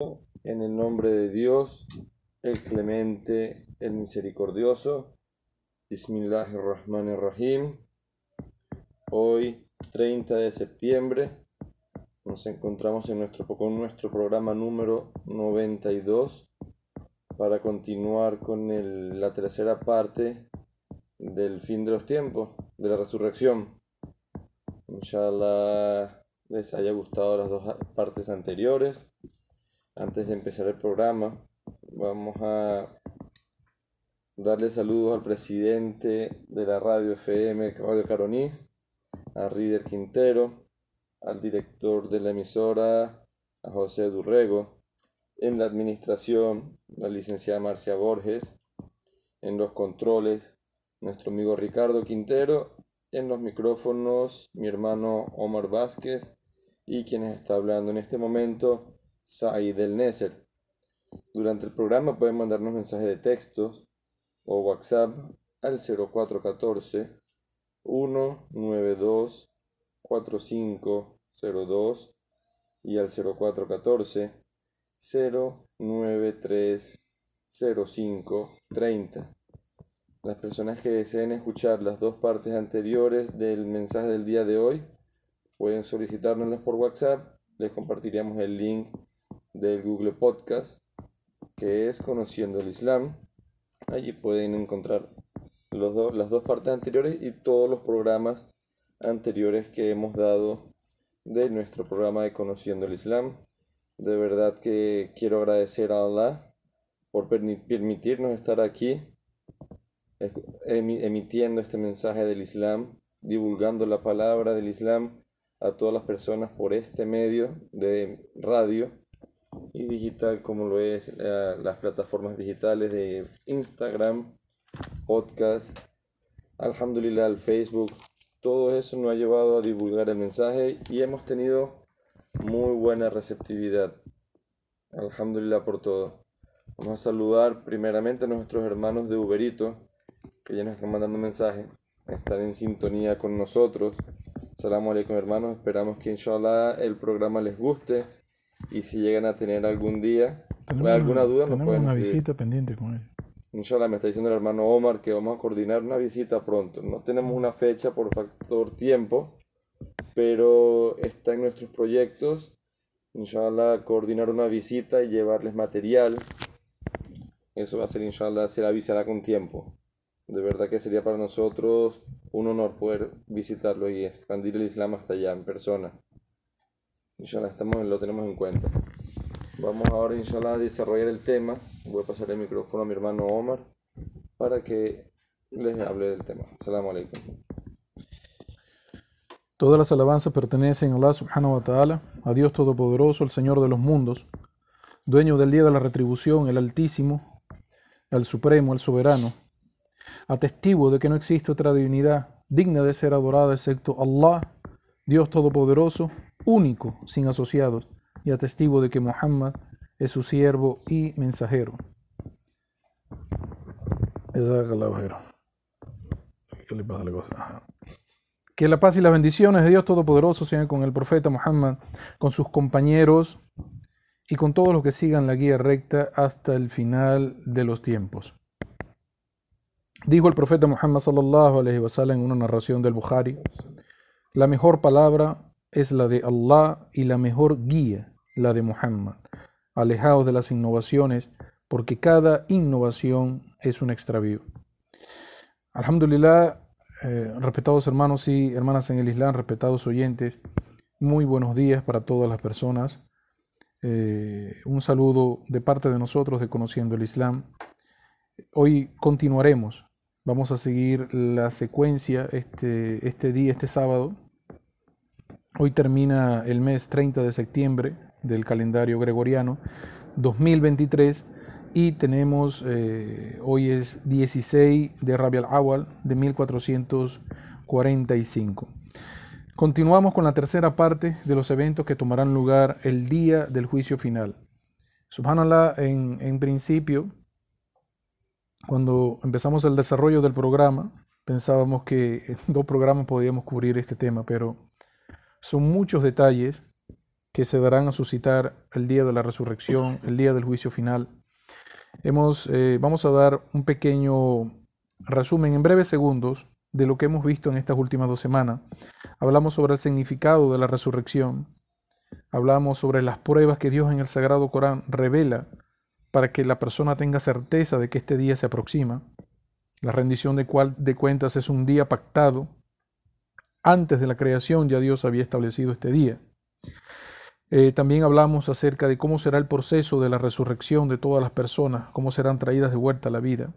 En el nombre de Dios, el clemente, el misericordioso. Bismillahirrahmanirrahim. Hoy, 30 de septiembre, nos encontramos en nuestro, con nuestro programa número 92 para continuar con la tercera parte del fin de los tiempos, de la resurrección. Inshallah les haya gustado las dos partes anteriores. Antes de empezar el programa, vamos a darle saludos al presidente de la radio FM, Radio Caroní, a Rider Quintero, al director de la emisora, a José Durrego, en la administración, la licenciada Marcia Borges, en los controles, nuestro amigo Ricardo Quintero, en los micrófonos, mi hermano Omar Vázquez y quienes está hablando en este momento, Said del Neser. Durante el programa pueden mandarnos mensajes de texto o WhatsApp al 0414 192 4502 y al 0414 093 0530. Las personas que deseen escuchar las dos partes anteriores del mensaje del día de hoy pueden solicitárnoslas por WhatsApp. Les compartiríamos el link del Google Podcast, que es Conociendo el Islam. Allí pueden encontrar los las dos partes anteriores y todos los programas anteriores que hemos dado de nuestro programa de Conociendo el Islam. De verdad que quiero agradecer a Allah por permitirnos estar aquí emitiendo este mensaje del Islam, divulgando la palabra del Islam a todas las personas por este medio de radio y digital como lo es eh, las plataformas digitales de Instagram, podcast, alhamdulillah, el Facebook. Todo eso nos ha llevado a divulgar el mensaje y hemos tenido muy buena receptividad. Alhamdulillah por todo. Vamos a saludar primeramente a nuestros hermanos de Uberito que ya nos están mandando mensajes. Están en sintonía con nosotros. Salam alaikum hermanos. Esperamos que inshallah el programa les guste y si llegan a tener algún día alguna duda, nos pueden una visita pendiente con él. Inshallah, me está diciendo el hermano Omar que vamos a coordinar una visita pronto. No tenemos una fecha por factor tiempo, pero está en nuestros proyectos. Inshallah, coordinar una visita y llevarles material. Eso va a ser, inshallah, se la avisará con tiempo. De verdad que sería para nosotros un honor poder visitarlo y expandir el Islam hasta allá en persona. Inshallah, estamos, lo tenemos en cuenta. Vamos ahora, inshallah, a desarrollar el tema. Voy a pasar el micrófono a mi hermano Omar para que les hable del tema. Assalamu alaikum. Todas las alabanzas pertenecen a Allah subhanahu wa ta'ala, a Dios Todopoderoso, el Señor de los mundos, dueño del día de la retribución, el Altísimo, el Supremo, el Soberano, atestigo de que no existe otra divinidad digna de ser adorada excepto Allah, Dios Todopoderoso, único, sin asociados, y atestigo de que Muhammad es su siervo y mensajero. Que la paz y las bendiciones de Dios Todopoderoso sean con el profeta Muhammad, con sus compañeros y con todos los que sigan la guía recta hasta el final de los tiempos. Dijo el profeta Muhammad sallallahu alaihi wasallam en una narración del Bukhari, la mejor palabra es la de Allah y la mejor guía, la de Muhammad. Alejados de las innovaciones, porque cada innovación es un extravío. Alhamdulillah, eh, respetados hermanos y hermanas en el Islam, respetados oyentes, muy buenos días para todas las personas. Eh, un saludo de parte de nosotros de Conociendo el Islam. Hoy continuaremos, vamos a seguir la secuencia este, este día, este sábado, Hoy termina el mes 30 de septiembre del calendario gregoriano 2023 y tenemos, eh, hoy es 16 de Rabial Awal de 1445. Continuamos con la tercera parte de los eventos que tomarán lugar el día del juicio final. Subhanallah, en, en principio, cuando empezamos el desarrollo del programa, pensábamos que en dos programas podíamos cubrir este tema, pero son muchos detalles que se darán a suscitar el día de la resurrección, el día del juicio final. Hemos, eh, vamos a dar un pequeño resumen en breves segundos de lo que hemos visto en estas últimas dos semanas. Hablamos sobre el significado de la resurrección. Hablamos sobre las pruebas que Dios en el Sagrado Corán revela para que la persona tenga certeza de que este día se aproxima. La rendición de, cual, de cuentas es un día pactado. Antes de la creación ya Dios había establecido este día. Eh, también hablamos acerca de cómo será el proceso de la resurrección de todas las personas, cómo serán traídas de vuelta a la vida.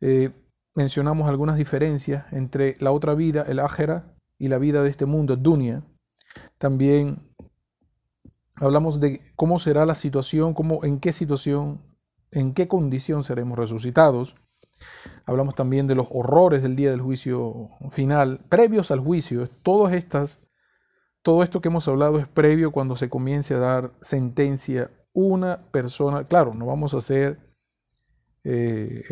Eh, mencionamos algunas diferencias entre la otra vida, el ájera, y la vida de este mundo, dunya. También hablamos de cómo será la situación, cómo, en qué situación, en qué condición seremos resucitados. Hablamos también de los horrores del día del juicio final, previos al juicio. Todas estas, todo esto que hemos hablado es previo cuando se comience a dar sentencia una persona. Claro, no vamos a hacer eh,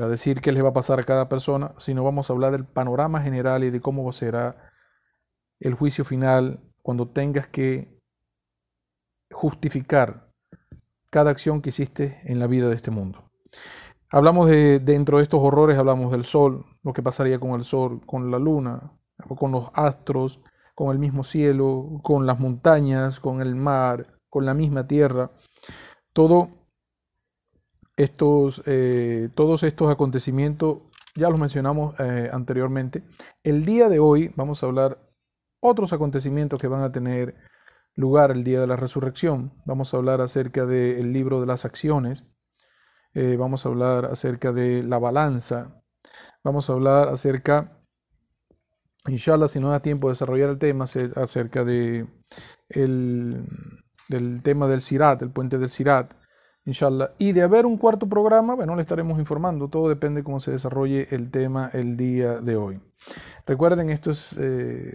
a decir qué les va a pasar a cada persona, sino vamos a hablar del panorama general y de cómo será el juicio final cuando tengas que justificar cada acción que hiciste en la vida de este mundo. Hablamos de, dentro de estos horrores, hablamos del sol, lo que pasaría con el sol, con la luna, con los astros, con el mismo cielo, con las montañas, con el mar, con la misma tierra. Todo estos, eh, todos estos acontecimientos ya los mencionamos eh, anteriormente. El día de hoy vamos a hablar otros acontecimientos que van a tener lugar el día de la resurrección. Vamos a hablar acerca del libro de las acciones. Eh, vamos a hablar acerca de la balanza. Vamos a hablar acerca, inshallah, si no da tiempo de desarrollar el tema, acerca de el, del tema del Sirat, el puente del Sirat. Inshallah. Y de haber un cuarto programa, bueno, le estaremos informando. Todo depende de cómo se desarrolle el tema el día de hoy. Recuerden, esto es eh,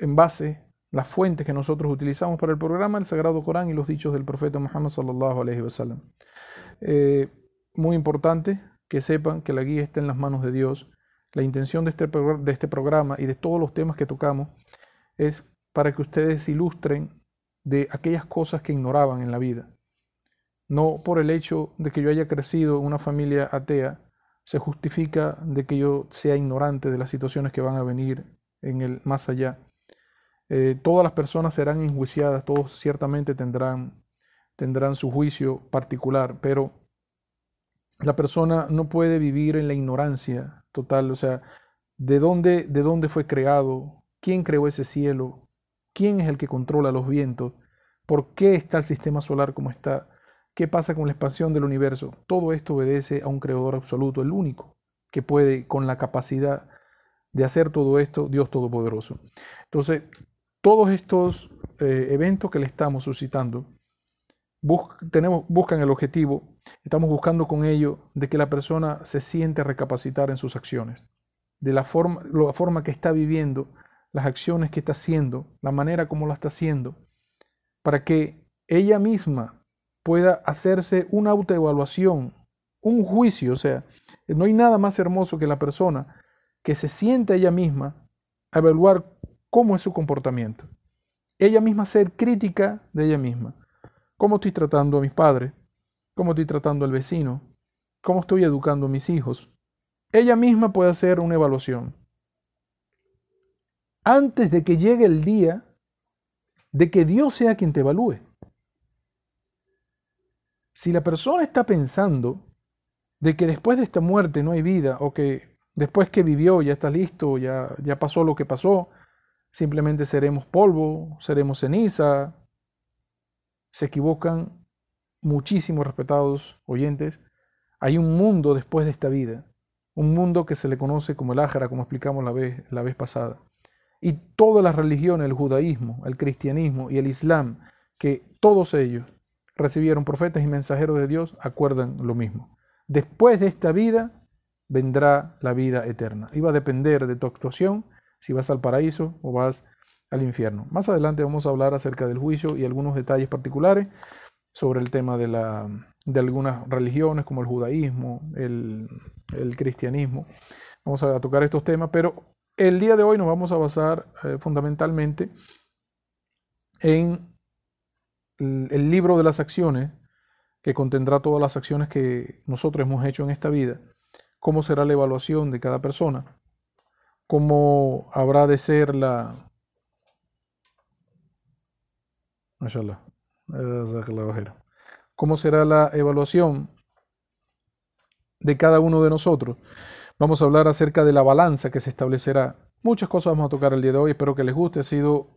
en base las fuentes que nosotros utilizamos para el programa, el Sagrado Corán y los dichos del profeta Muhammad sallallahu alaihi wasallam. Eh, muy importante que sepan que la guía está en las manos de Dios. La intención de este, de este programa y de todos los temas que tocamos es para que ustedes ilustren de aquellas cosas que ignoraban en la vida. No por el hecho de que yo haya crecido en una familia atea, se justifica de que yo sea ignorante de las situaciones que van a venir en el más allá. Eh, todas las personas serán enjuiciadas, todos ciertamente tendrán, tendrán su juicio particular, pero la persona no puede vivir en la ignorancia total, o sea, ¿de dónde, de dónde fue creado? ¿Quién creó ese cielo? ¿Quién es el que controla los vientos? ¿Por qué está el sistema solar como está? ¿Qué pasa con la expansión del universo? Todo esto obedece a un creador absoluto, el único que puede con la capacidad de hacer todo esto, Dios Todopoderoso. Entonces, todos estos eh, eventos que le estamos suscitando tenemos, buscan el objetivo, estamos buscando con ello de que la persona se siente recapacitar en sus acciones, de la forma, la forma que está viviendo, las acciones que está haciendo, la manera como la está haciendo, para que ella misma pueda hacerse una autoevaluación, un juicio, o sea, no hay nada más hermoso que la persona que se siente ella misma a evaluar cómo es su comportamiento. Ella misma ser crítica de ella misma. ¿Cómo estoy tratando a mis padres? ¿Cómo estoy tratando al vecino? ¿Cómo estoy educando a mis hijos? Ella misma puede hacer una evaluación. Antes de que llegue el día de que Dios sea quien te evalúe. Si la persona está pensando de que después de esta muerte no hay vida o que después que vivió ya está listo, ya, ya pasó lo que pasó, simplemente seremos polvo, seremos ceniza. Se equivocan muchísimos respetados oyentes. Hay un mundo después de esta vida, un mundo que se le conoce como el Ájara, como explicamos la vez, la vez pasada. Y todas las religiones, el judaísmo, el cristianismo y el islam, que todos ellos recibieron profetas y mensajeros de Dios, acuerdan lo mismo. Después de esta vida vendrá la vida eterna. Y va a depender de tu actuación si vas al paraíso o vas al infierno. Más adelante vamos a hablar acerca del juicio y algunos detalles particulares sobre el tema de, la, de algunas religiones como el judaísmo, el, cristianismo. Vamos a tocar estos temas, pero el día de hoy nos vamos a basar eh, fundamentalmente en el libro de las acciones, que contendrá todas las acciones que nosotros hemos hecho en esta vida, cómo será la evaluación de cada persona, cómo habrá de ser la... ¿Cómo será la evaluación de cada uno de nosotros? Vamos a hablar acerca de la balanza que se establecerá. Muchas cosas vamos a tocar el día de hoy. Espero que les guste. Ha sido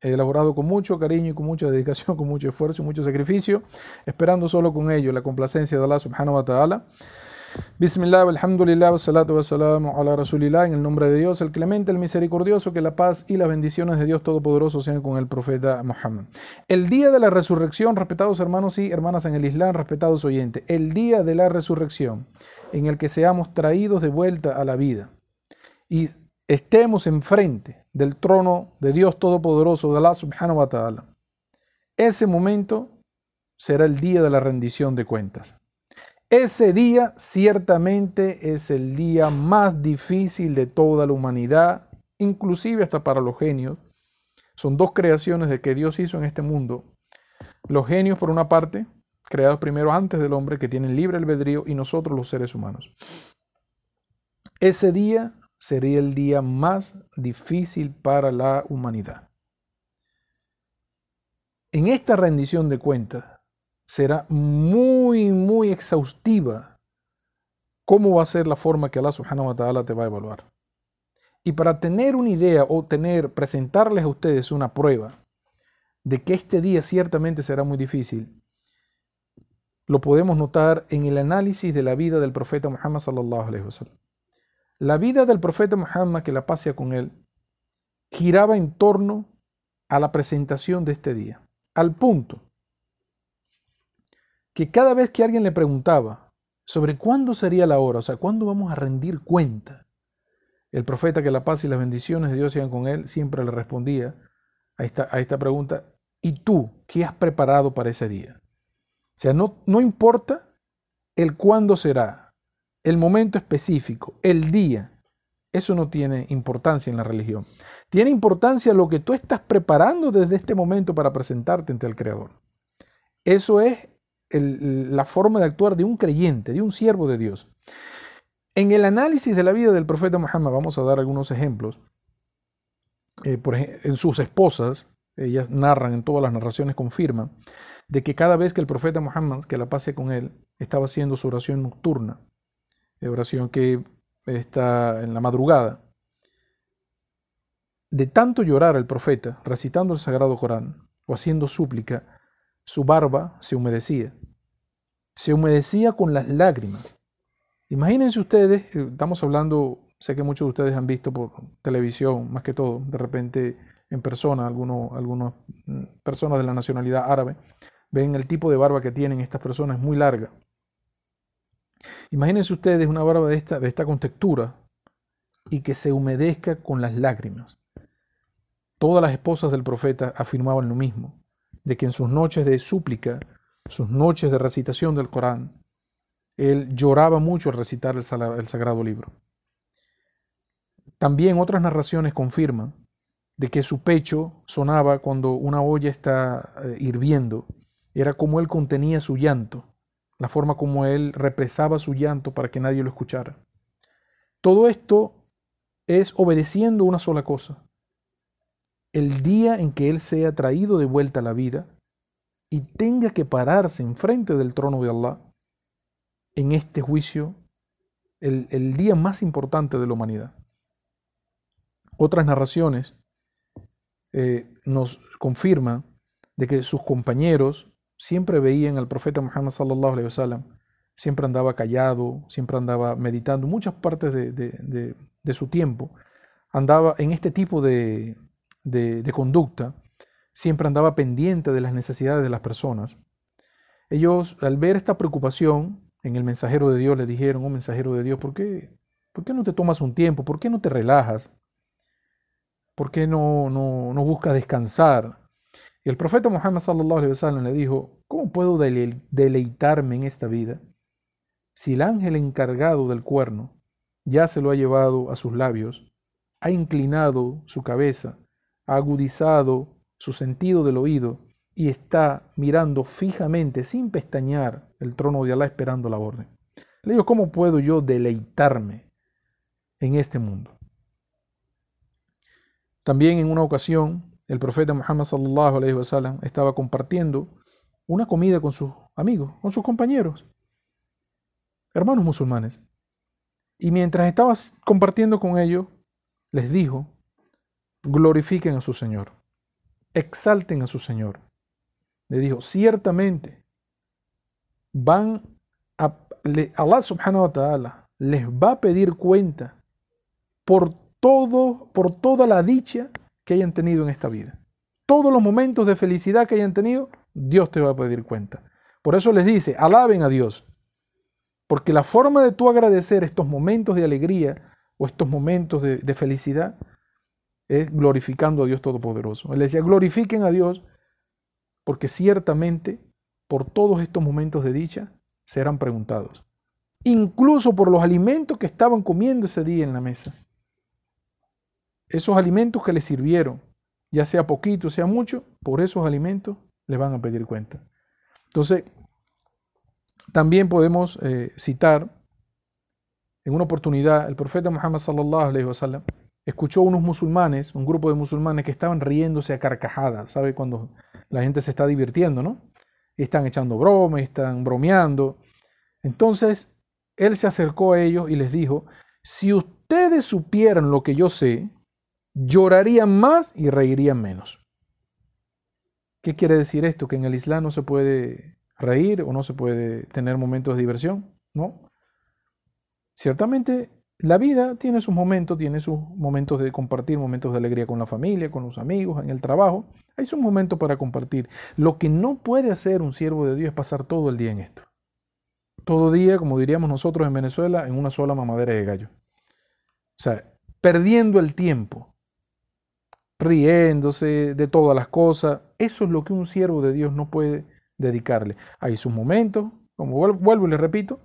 elaborado con mucho cariño y con mucha dedicación, con mucho esfuerzo y mucho sacrificio, esperando solo con ello la complacencia de Allah subhanahu wa ta'ala. Bismillah, alhamdulillah, salatu wassalamu ala rasulillah, en el nombre de Dios, el clemente, el misericordioso, que la paz y las bendiciones de Dios Todopoderoso sean con el profeta Muhammad. El día de la resurrección, respetados hermanos y hermanas en el Islam, respetados oyentes, el día de la resurrección, en el que seamos traídos de vuelta a la vida y estemos enfrente del trono de Dios Todopoderoso, de Allah subhanahu wa ta'ala. Ese momento será el día de la rendición de cuentas. Ese día ciertamente es el día más difícil de toda la humanidad, inclusive hasta para los genios. Son dos creaciones de que Dios hizo en este mundo. Los genios, por una parte, creados primero antes del hombre, que tienen libre albedrío, y nosotros los seres humanos. Ese día sería el día más difícil para la humanidad. En esta rendición de cuentas, será muy, muy exhaustiva cómo va a ser la forma que Allah subhanahu wa ta'ala te va a evaluar. Y para tener una idea o tener, presentarles a ustedes una prueba de que este día ciertamente será muy difícil, lo podemos notar en el análisis de la vida del profeta Muhammad sallallahu. La vida del profeta Muhammad, que la pase con él, giraba en torno a la presentación de este día, al punto que cada vez que alguien le preguntaba sobre cuándo sería la hora, o sea, cuándo vamos a rendir cuenta, el profeta que la paz y las bendiciones de Dios sean con él, siempre le respondía a esta, a esta pregunta, ¿y tú qué has preparado para ese día? O sea, no, no importa el cuándo será, el momento específico, el día, eso no tiene importancia en la religión. Tiene importancia lo que tú estás preparando desde este momento para presentarte ante el Creador. Eso es la forma de actuar de un creyente, de un siervo de Dios. En el análisis de la vida del profeta Muhammad, vamos a dar algunos ejemplos. Eh, por en sus esposas, ellas narran, en todas las narraciones confirman, de que cada vez que el profeta Muhammad, que la pase con él, estaba haciendo su oración nocturna, de oración que está en la madrugada, de tanto llorar al profeta, recitando el sagrado Corán o haciendo súplica, su barba se humedecía. Se humedecía con las lágrimas. Imagínense ustedes, eh, estamos hablando, sé que muchos de ustedes han visto por televisión, más que todo, de repente en persona, algunas algunos mm, personas de la nacionalidad árabe, ven el tipo de barba que tienen estas personas, es muy larga. Imagínense ustedes una barba de esta, de esta contextura y que se humedezca con las lágrimas. Todas las esposas del profeta afirmaban lo mismo de que en sus noches de súplica, sus noches de recitación del Corán, él lloraba mucho al recitar el, sagrado libro. También otras narraciones confirman de que su pecho sonaba cuando una olla está eh, hirviendo. Era como él contenía su llanto, la forma como él represaba su llanto para que nadie lo escuchara. Todo esto es obedeciendo una sola cosa, el día en que Él sea traído de vuelta a la vida y tenga que pararse enfrente del trono de Allah en este juicio, el, día más importante de la humanidad. Otras narraciones eh, nos confirman de que sus compañeros siempre veían al profeta Muhammad sallallahu alaihi wasallam, siempre andaba callado, siempre andaba meditando, muchas partes de su tiempo andaba en este tipo de, de, conducta, siempre andaba pendiente de las necesidades de las personas. Ellos, al ver esta preocupación en el mensajero de Dios, le dijeron, oh mensajero de Dios, ¿por qué, ¿por qué no te tomas un tiempo? ¿Por qué no te relajas? ¿Por qué no, no, no buscas descansar? Y el profeta Muhammad sallallahu le dijo, ¿cómo puedo deleitarme en esta vida si el ángel encargado del cuerno ya se lo ha llevado a sus labios, ha inclinado su cabeza ha agudizado su sentido del oído y está mirando fijamente, sin pestañear, el trono de Alá esperando la orden. Le digo, ¿cómo puedo yo deleitarme en este mundo? También en una ocasión, el profeta Muhammad sallallahu estaba compartiendo una comida con sus amigos, con sus compañeros, hermanos musulmanes. Y mientras estaba compartiendo con ellos, les dijo, glorifiquen a su Señor, exalten a su Señor. Le dijo, ciertamente van a, Allah subhanahu wa ta'ala les va a pedir cuenta por todo, por toda la dicha que hayan tenido en esta vida. Todos los momentos de felicidad que hayan tenido, Dios te va a pedir cuenta. Por eso les dice, alaben a Dios. Porque la forma de tú agradecer estos momentos de alegría o estos momentos de felicidad es glorificando a Dios Todopoderoso. Él decía, glorifiquen a Dios porque ciertamente por todos estos momentos de dicha serán preguntados. Incluso por los alimentos que estaban comiendo ese día en la mesa. Esos alimentos que les sirvieron, ya sea poquito, sea mucho, por esos alimentos les van a pedir cuenta. Entonces, también podemos eh, citar en una oportunidad el profeta Muhammad sallallahu alaihi wasallam escuchó unos musulmanes, un grupo de musulmanes que estaban riéndose a carcajadas, ¿sabe? Cuando la gente se está divirtiendo, ¿no? Están echando bromas, están bromeando. Entonces, él se acercó a ellos y les dijo, si ustedes supieran lo que yo sé, llorarían más y reirían menos. ¿Qué quiere decir esto? Que en el Islam no se puede reír o no se puede tener momentos de diversión, ¿no? Ciertamente la vida tiene sus momentos, tiene sus momentos de compartir, momentos de alegría con la familia, con los amigos, en el trabajo. Hay sus momentos para compartir. Lo que no puede hacer un siervo de Dios es pasar todo el día en esto. Todo día, como diríamos nosotros en Venezuela, en una sola mamadera de gallo. O sea, perdiendo el tiempo, riéndose de todas las cosas. Eso es lo que un siervo de Dios no puede dedicarle. Hay sus momentos, como vuelvo y le repito,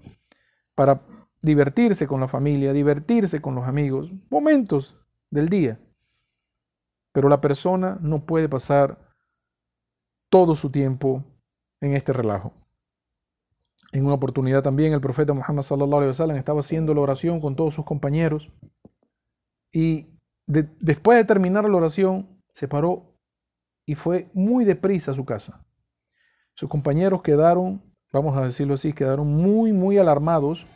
para divertirse con la familia, divertirse con los amigos, momentos del día. Pero la persona no puede pasar todo su tiempo en este relajo. En una oportunidad también el profeta Muhammad sallallahu alaihi wasallam estaba haciendo la oración con todos sus compañeros y después de terminar la oración se paró y fue muy deprisa a su casa. Sus compañeros quedaron, vamos a decirlo así, quedaron muy muy alarmados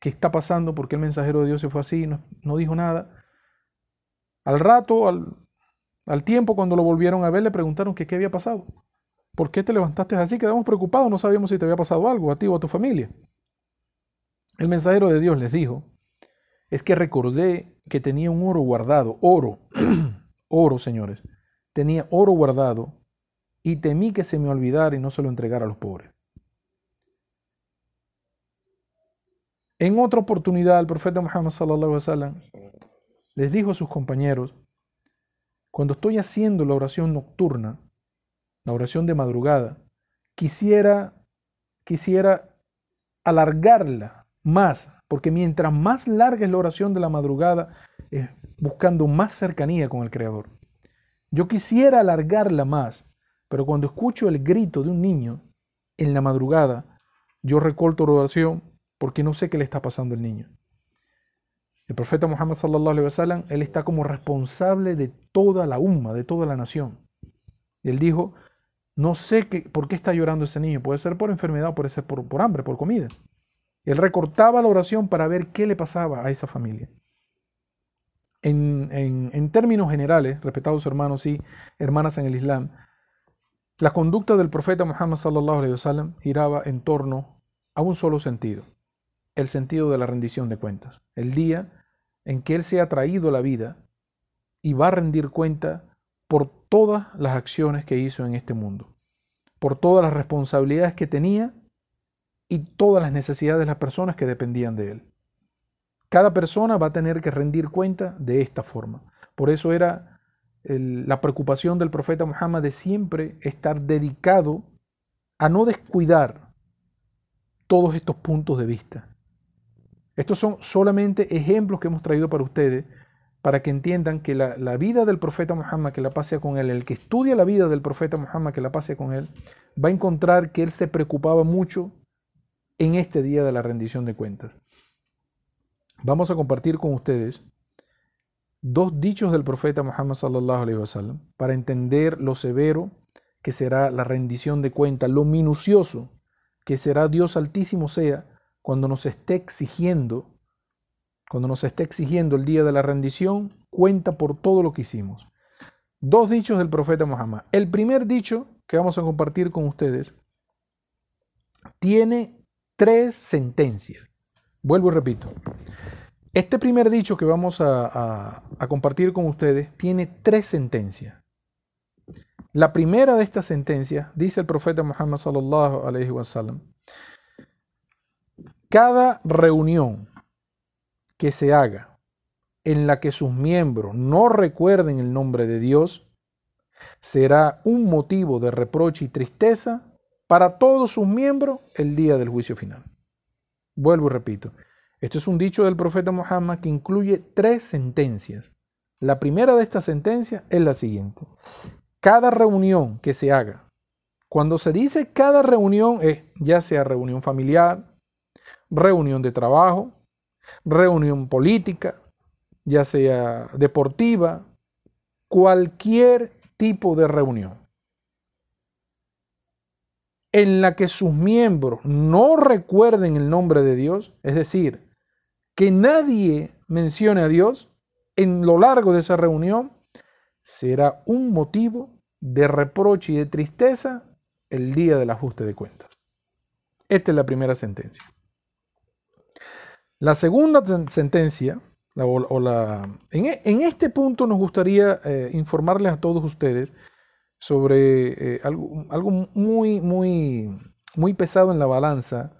qué está pasando, por qué el mensajero de Dios se fue así, no, no dijo nada. Al rato, al, al, tiempo, cuando lo volvieron a ver, le preguntaron qué había pasado. ¿Por qué te levantaste así? Quedamos preocupados, no sabíamos si te había pasado algo a ti o a tu familia. El mensajero de Dios les dijo, es que recordé que tenía un oro guardado, oro, oro, señores, tenía oro guardado y temí que se me olvidara y no se lo entregara a los pobres. En otra oportunidad, el profeta Muhammad sallallahu les dijo a sus compañeros: Cuando estoy haciendo la oración nocturna, la oración de madrugada, quisiera, quisiera alargarla más, porque mientras más larga es la oración de la madrugada, es buscando más cercanía con el Creador. Yo quisiera alargarla más, pero cuando escucho el grito de un niño en la madrugada, yo recorto la oración porque no sé qué le está pasando al niño. El profeta Muhammad sallallahu alaihi wasallam, él está como responsable de toda la umma, de toda la nación. Él dijo, no sé qué, por qué está llorando ese niño, puede ser por enfermedad, puede ser por, por hambre, por comida. Él recortaba la oración para ver qué le pasaba a esa familia. En, en, en, términos generales, respetados hermanos y hermanas en el Islam, la conducta del profeta Muhammad sallallahu alaihi wasallam giraba en torno a un solo sentido, el sentido de la rendición de cuentas. El día en que Él se ha traído la vida y va a rendir cuenta por todas las acciones que hizo en este mundo, por todas las responsabilidades que tenía y todas las necesidades de las personas que dependían de Él. Cada persona va a tener que rendir cuenta de esta forma. Por eso era la preocupación del profeta Muhammad de siempre estar dedicado a no descuidar todos estos puntos de vista. Estos son solamente ejemplos que hemos traído para ustedes para que entiendan que la, la, vida del profeta Muhammad, que la pase con él, el que estudia la vida del profeta Muhammad, que la pase con él, va a encontrar que él se preocupaba mucho en este día de la rendición de cuentas. Vamos a compartir con ustedes dos dichos del profeta Muhammad sallallahu alaihi wasallam para entender lo severo que será la rendición de cuentas, lo minucioso que será Dios altísimo sea cuando nos esté exigiendo, cuando nos esté exigiendo el día de la rendición, cuenta por todo lo que hicimos. Dos dichos del profeta Muhammad. El primer dicho que vamos a compartir con ustedes tiene tres sentencias. Vuelvo y repito. Este primer dicho que vamos a, compartir con ustedes tiene tres sentencias. La primera de estas sentencias, dice el profeta Muhammad sallallahu cada reunión que se haga en la que sus miembros no recuerden el nombre de Dios será un motivo de reproche y tristeza para todos sus miembros el día del juicio final. Vuelvo y repito, esto es un dicho del profeta Muhammad que incluye tres sentencias. La primera de estas sentencias es la siguiente. Cada reunión que se haga, cuando se dice cada reunión es ya sea reunión familiar, reunión de trabajo, reunión política, ya sea deportiva, cualquier tipo de reunión en la que sus miembros no recuerden el nombre de Dios, es decir, que nadie mencione a Dios en lo largo de esa reunión, será un motivo de reproche y de tristeza el día del ajuste de cuentas. Esta es la primera sentencia. La segunda sentencia, o la, e, en, este punto nos gustaría eh, informarles a todos ustedes sobre eh, algo, algo, muy, muy, muy pesado en la balanza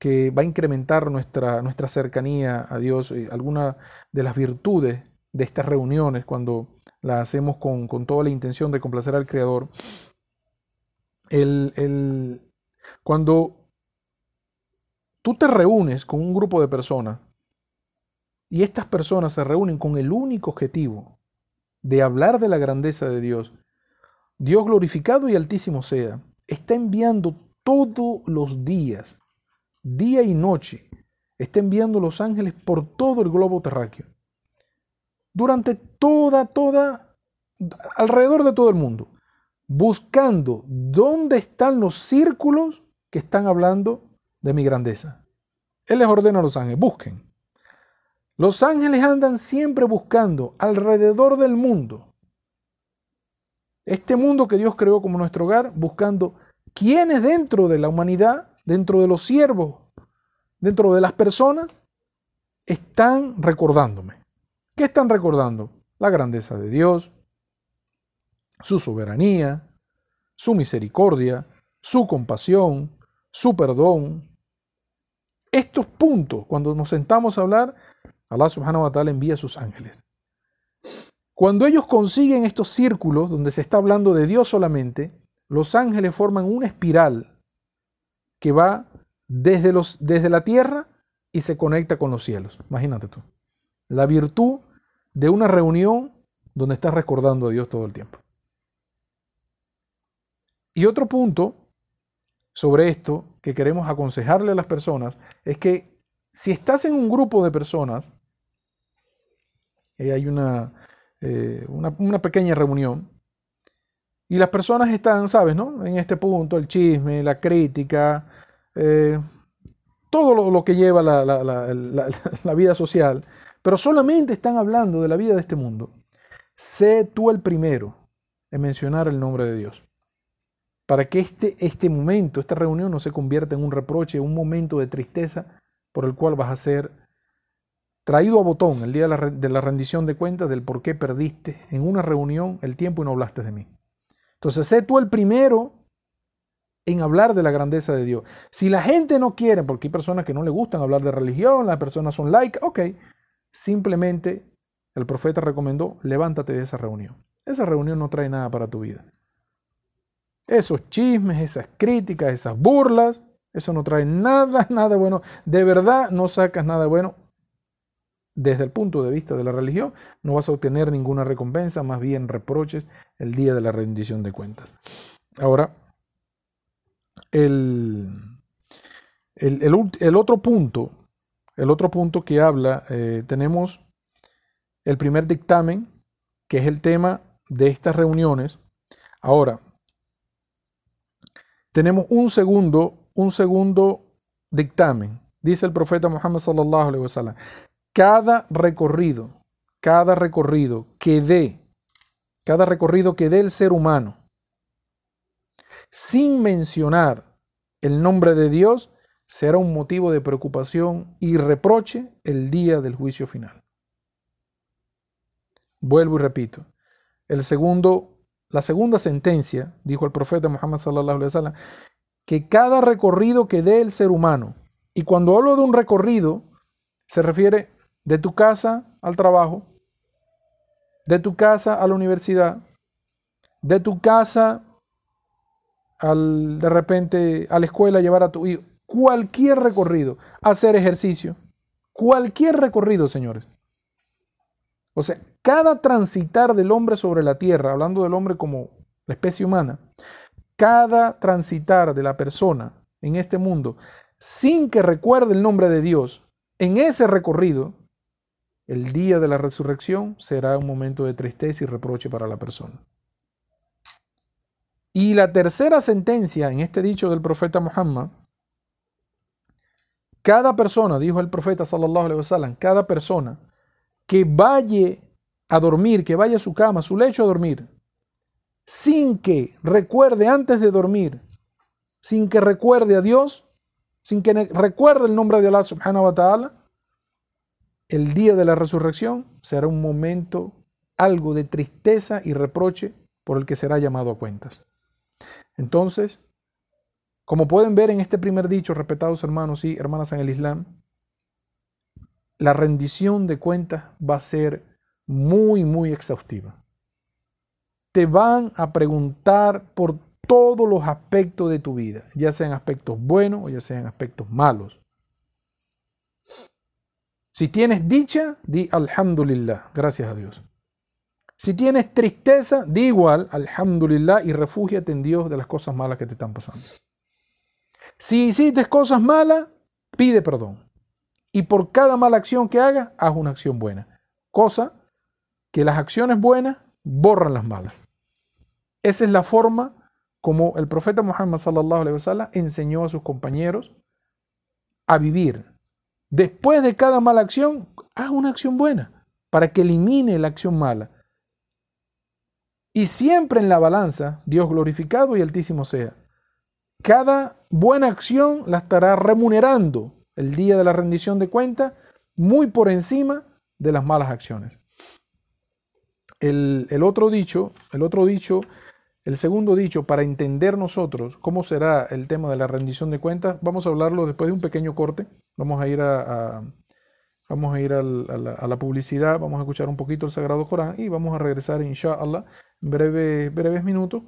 que va a incrementar nuestra, nuestra cercanía a Dios, y alguna de las virtudes de estas reuniones cuando las hacemos con, toda la intención de complacer al Creador. El, cuando tú te reúnes con un grupo de personas y estas personas se reúnen con el único objetivo de hablar de la grandeza de Dios, Dios glorificado y altísimo sea, está enviando todos los días día y noche, está enviando los ángeles por todo el globo terráqueo. Durante toda, toda, alrededor de todo el mundo, buscando dónde están los círculos que están hablando de mi grandeza. Él les ordena a los ángeles, busquen. Los ángeles andan siempre buscando alrededor del mundo. Este mundo que Dios creó como nuestro hogar, buscando quiénes dentro de la humanidad dentro de los siervos, dentro de las personas, están recordándome. ¿Qué están recordando? La grandeza de Dios, su soberanía, su misericordia, su compasión, su perdón. Estos puntos, cuando nos sentamos a hablar, Allah subhanahu wa ta'ala envía a sus ángeles. Cuando ellos consiguen estos círculos donde se está hablando de Dios solamente, los ángeles forman una espiral que va desde, los, desde la tierra y se conecta con los cielos. Imagínate tú. La virtud de una reunión donde estás recordando a Dios todo el tiempo. Y otro punto sobre esto que queremos aconsejarle a las personas es que si estás en un grupo de personas, y hay una, eh, una, una, pequeña reunión, y las personas están, ¿sabes? No? En este punto, el chisme, la crítica, eh, todo lo, que lleva la, la, vida social, pero solamente están hablando de la vida de este mundo. Sé tú el primero en mencionar el nombre de Dios. Para que este, este momento, esta reunión no se convierta en un reproche, un momento de tristeza por el cual vas a ser traído a botón el día de la, rendición de cuentas del por qué perdiste en una reunión el tiempo y no hablaste de mí. Entonces, sé tú el primero en hablar de la grandeza de Dios. Si la gente no quiere, porque hay personas que no le gustan hablar de religión, las personas son laicas, ok, simplemente el profeta recomendó, levántate de esa reunión. Esa reunión no trae nada para tu vida. Esos chismes, esas críticas, esas burlas, eso no trae nada, nada bueno. De verdad no sacas nada bueno. desde el punto de vista de la religión, no vas a obtener ninguna recompensa, más bien reproches el día de la rendición de cuentas. Ahora, el, el, otro punto, el otro punto que habla, eh, tenemos el primer dictamen, que es el tema de estas reuniones. Ahora, tenemos un segundo, un segundo dictamen. Dice el profeta Muhammad sallallahu alaihi wasallam, cada recorrido, cada recorrido que dé, cada recorrido que dé el ser humano, sin mencionar el nombre de Dios, será un motivo de preocupación y reproche el día del juicio final. Vuelvo y repito. El segundo, la segunda sentencia, dijo el profeta Muhammad sallallahu alaihi wasallam, que cada recorrido que dé el ser humano, y cuando hablo de un recorrido, se refiere de tu casa al trabajo, de tu casa a la universidad, de tu casa al de repente a la escuela llevar a tu hijo, cualquier recorrido, hacer ejercicio, cualquier recorrido, señores. O sea, cada transitar del hombre sobre la tierra, hablando del hombre como la especie humana, cada transitar de la persona en este mundo sin que recuerde el nombre de Dios en ese recorrido, el día de la resurrección será un momento de tristeza y reproche para la persona. Y la tercera sentencia en este dicho del profeta Muhammad, cada persona, dijo el profeta sallallahu alaihi wasallam, cada persona que vaya a dormir, que vaya a su cama, a su lecho a dormir, sin que recuerde antes de dormir, sin que recuerde a Dios, sin que recuerde el nombre de Allah subhanahu wa ta'ala, el día de la resurrección será un momento, algo de tristeza y reproche por el que será llamado a cuentas. Entonces, como pueden ver en este primer dicho, respetados hermanos y hermanas en el Islam, la rendición de cuentas va a ser muy, muy exhaustiva. Te van a preguntar por todos los aspectos de tu vida, ya sean aspectos buenos o ya sean aspectos malos. Si tienes dicha, di alhamdulillah, gracias a Dios. Si tienes tristeza, di igual, alhamdulillah, y refúgiate en Dios de las cosas malas que te están pasando. Si hiciste cosas malas, pide perdón. Y por cada mala acción que hagas, haz una acción buena. Cosa que las acciones buenas borran las malas. Esa es la forma como el profeta Muhammad enseñó a sus compañeros a vivir. Después de cada mala acción, haz una acción buena para que elimine la acción mala. Y siempre en la balanza, Dios glorificado y altísimo sea. Cada buena acción la estará remunerando el día de la rendición de cuentas muy por encima de las malas acciones. El, otro dicho, el otro dicho, el segundo dicho, para entender nosotros cómo será el tema de la rendición de cuentas, vamos a hablarlo después de un pequeño corte. Vamos a ir a, vamos a, ir a, la, publicidad, vamos a escuchar un poquito el Sagrado Corán y vamos a regresar, inshallah, en breves, breves minutos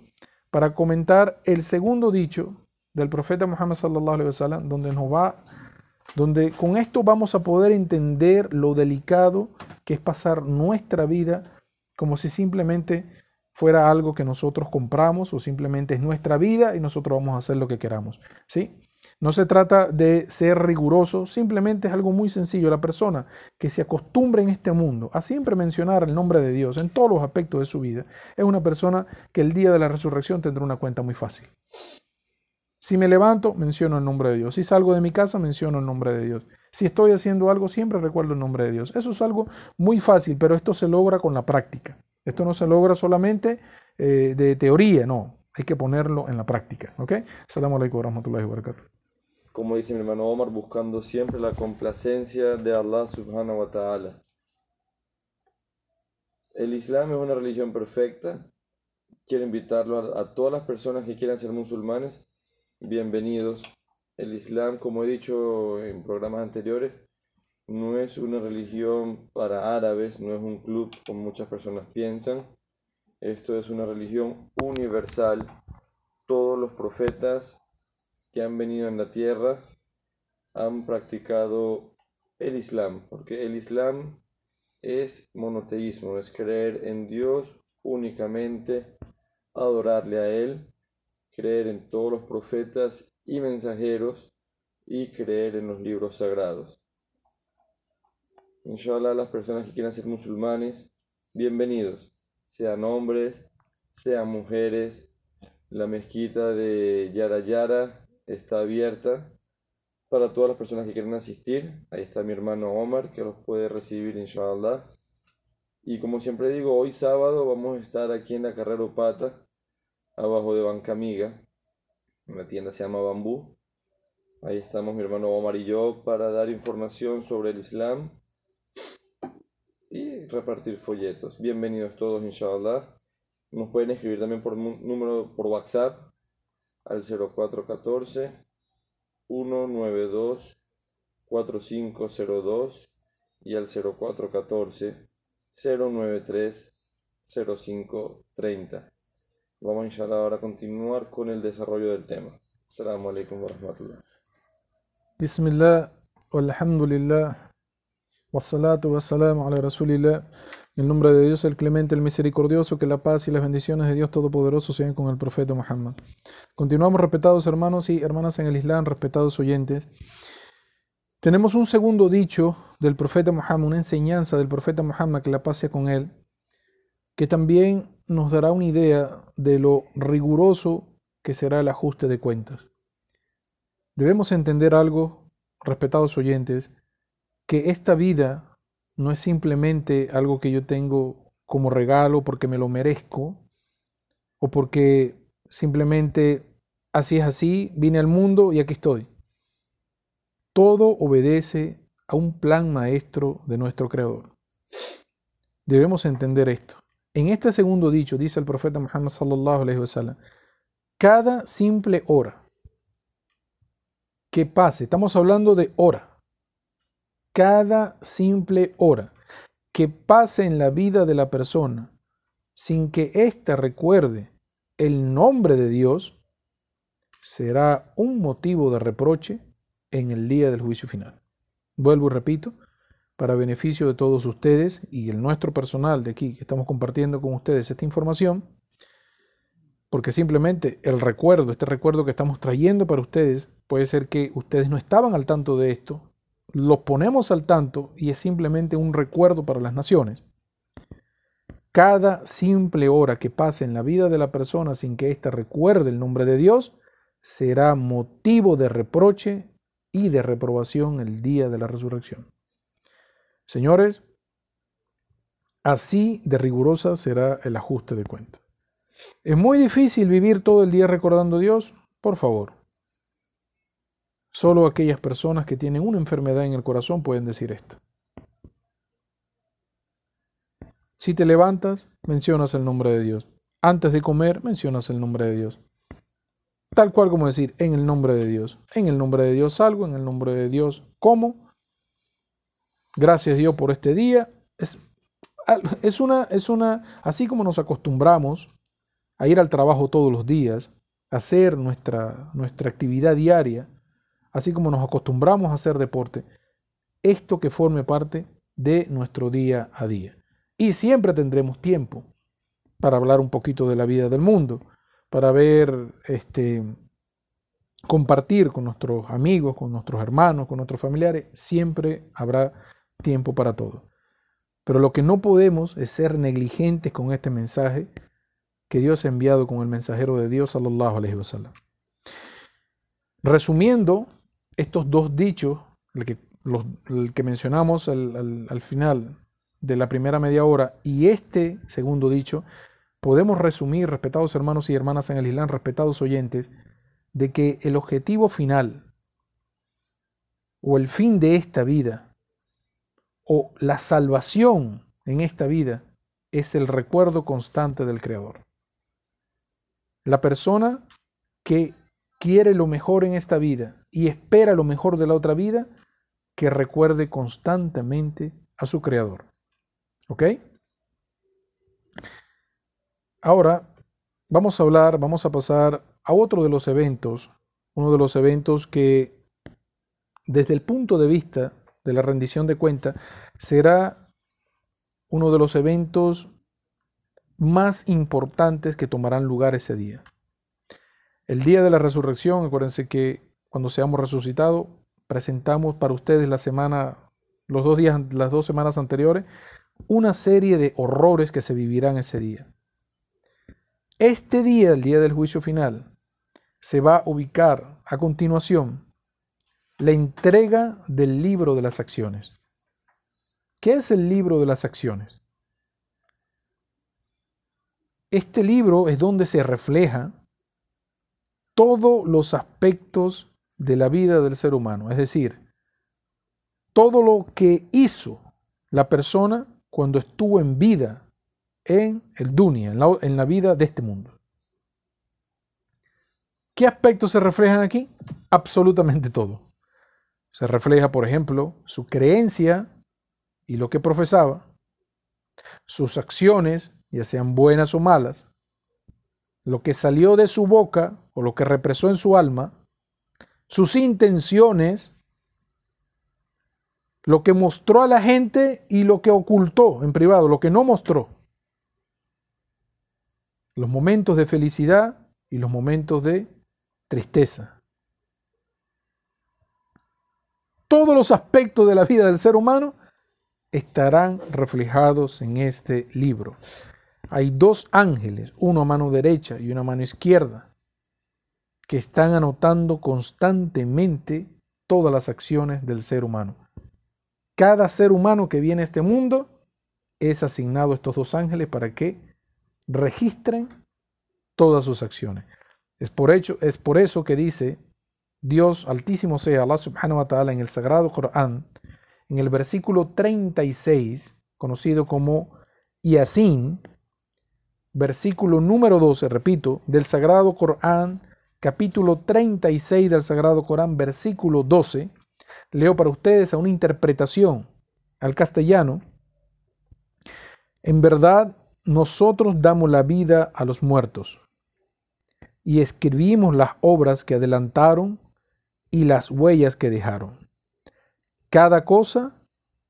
para comentar el segundo dicho del profeta Muhammad sallallahu alaihi wasallam, donde nos va, donde con esto vamos a poder entender lo delicado que es pasar nuestra vida como si simplemente fuera algo que nosotros compramos o simplemente es nuestra vida y nosotros vamos a hacer lo que queramos. ¿sí? No se trata de ser riguroso, simplemente es algo muy sencillo. La persona que se acostumbre en este mundo a siempre mencionar el nombre de Dios en todos los aspectos de su vida, es una persona que el día de la resurrección tendrá una cuenta muy fácil. Si me levanto, menciono el nombre de Dios. Si salgo de mi casa, menciono el nombre de Dios. Si estoy haciendo algo, siempre recuerdo el nombre de Dios. Eso es algo muy fácil, pero esto se logra con la práctica. Esto no se logra solamente eh, de teoría, no. Hay que ponerlo en la práctica. ¿Ok? Salamu alaikum wa rahmatullahi wa barakatuh. Como dice mi hermano Omar, buscando siempre la complacencia de Allah subhanahu wa ta'ala. El Islam es una religión perfecta. Quiero invitarlo a, a todas las personas que quieran ser musulmanes. Bienvenidos. El Islam, como he dicho en programas anteriores, no es una religión para árabes, no es un club como muchas personas piensan. Esto es una religión universal. Todos los profetas que han venido en la tierra han practicado el Islam, porque el Islam es monoteísmo, es creer en Dios únicamente, adorarle a Él, creer en todos los profetas y mensajeros y creer en los libros sagrados. Inshallah, las personas que quieran ser musulmanes, bienvenidos, sean hombres, sean mujeres. La mezquita de Yara Yara está abierta para todas las personas que quieren asistir. Ahí está mi hermano Omar, que los puede recibir, inshallah. Y como siempre digo, hoy sábado vamos a estar aquí en la carrera Upata, abajo de Banca Amiga. La tienda se llama Bambú. Ahí estamos mi hermano Omar y yo para dar información sobre el Islam y repartir folletos. Bienvenidos todos, inshallah. Nos pueden escribir también por número por WhatsApp al 0414 192 4502 y al 0414 093 0530. Vamos inshallah ahora a continuar con el desarrollo del tema. Assalamu alaikum wa rahmatullah. Bismillah, alhamdulillah, wassalatu wassalamu ala rasulillah. En el nombre de Dios, el clemente, el misericordioso, que la paz y las bendiciones de Dios Todopoderoso sean con el profeta Muhammad. Continuamos, respetados hermanos y hermanas en el Islam, respetados oyentes. Tenemos un segundo dicho del profeta Muhammad, una enseñanza del profeta Muhammad, que la paz sea con él, que también nos dará una idea de lo riguroso que será el ajuste de cuentas. Debemos entender algo, respetados oyentes, que esta vida no es simplemente algo que yo tengo como regalo porque me lo merezco o porque simplemente así es así, vine al mundo y aquí estoy. Todo obedece a un plan maestro de nuestro Creador. Debemos entender esto. En este segundo dicho, dice el profeta Muhammad sallallahu alaihi wasallam, cada simple hora que pase, estamos hablando de hora, cada simple hora que pase en la vida de la persona sin que ésta recuerde el nombre de Dios, será un motivo de reproche en el día del juicio final. Vuelvo y repito, para beneficio de todos ustedes y el nuestro personal de aquí que estamos compartiendo con ustedes esta información, porque simplemente el recuerdo, este recuerdo que estamos trayendo para ustedes, puede ser que ustedes no estaban al tanto de esto, los ponemos al tanto y es simplemente un recuerdo para las naciones. Cada simple hora que pase en la vida de la persona sin que ésta recuerde el nombre de Dios será motivo de reproche y de reprobación el día de la resurrección. Señores, así de rigurosa será el ajuste de cuentas. ¿Es muy difícil vivir todo el día recordando a Dios? Por favor. Solo aquellas personas que tienen una enfermedad en el corazón pueden decir esto. Si te levantas, mencionas el nombre de Dios. Antes de comer, mencionas el nombre de Dios. Tal cual como decir, en el nombre de Dios. En el nombre de Dios salgo, en el nombre de Dios como. Gracias Dios por este día. Es, es, una, es una, así como nos acostumbramos a ir al trabajo todos los días, a hacer nuestra, nuestra actividad diaria, así como nos acostumbramos a hacer deporte, esto que forme parte de nuestro día a día. Y siempre tendremos tiempo para hablar un poquito de la vida del mundo, para ver, este, compartir con nuestros amigos, con nuestros hermanos, con nuestros familiares, siempre habrá tiempo para todo. Pero lo que no podemos es ser negligentes con este mensaje que Dios ha enviado con el mensajero de Dios, sallallahu alaihi wasallam. Resumiendo estos dos dichos, el que, mencionamos al, al final de la primera media hora y este segundo dicho, podemos resumir, respetados hermanos y hermanas en el Islam, respetados oyentes, de que el objetivo final o el fin de esta vida o la salvación en esta vida es el recuerdo constante del Creador. La persona que quiere lo mejor en esta vida y espera lo mejor de la otra vida, que recuerde constantemente a su Creador. ¿Ok? Ahora vamos a hablar, vamos a pasar a otro de los eventos, uno de los eventos que desde el punto de vista de la rendición de cuentas, será uno de los eventos más importantes que tomarán lugar ese día. El día de la resurrección, acuérdense que cuando seamos resucitados, presentamos para ustedes la semana, los dos días, las dos semanas anteriores, una serie de horrores que se vivirán ese día. Este día, el día del juicio final, se va a ubicar a continuación la entrega del libro de las acciones. ¿Qué es el libro de las acciones? Este libro es donde se refleja todos los aspectos de la vida del ser humano, es decir, todo lo que hizo la persona cuando estuvo en vida en el dunia, en la, en la vida de este mundo. ¿Qué aspectos se reflejan aquí? Absolutamente todo. Se refleja, por ejemplo, su creencia y lo que profesaba, sus acciones, ya sean buenas o malas, lo que salió de su boca o lo que represó en su alma, sus intenciones, lo que mostró a la gente y lo que ocultó en privado, lo que no mostró. Los momentos de felicidad y los momentos de tristeza. Todos los aspectos de la vida del ser humano estarán reflejados en este libro. Hay dos ángeles, uno a mano derecha y uno a mano izquierda, que están anotando constantemente todas las acciones del ser humano. Cada ser humano que viene a este mundo es asignado a estos dos ángeles para que registren todas sus acciones. Es por, es por eso que dice Dios altísimo sea Allah subhanahu wa ta'ala en el sagrado Corán, en el versículo 36, conocido como Yasin, versículo número 12, repito, del sagrado Corán, capítulo 36 del sagrado Corán, versículo 12, leo para ustedes a una interpretación al castellano. En verdad, nosotros damos la vida a los muertos y escribimos las obras que adelantaron y las huellas que dejaron. Cada cosa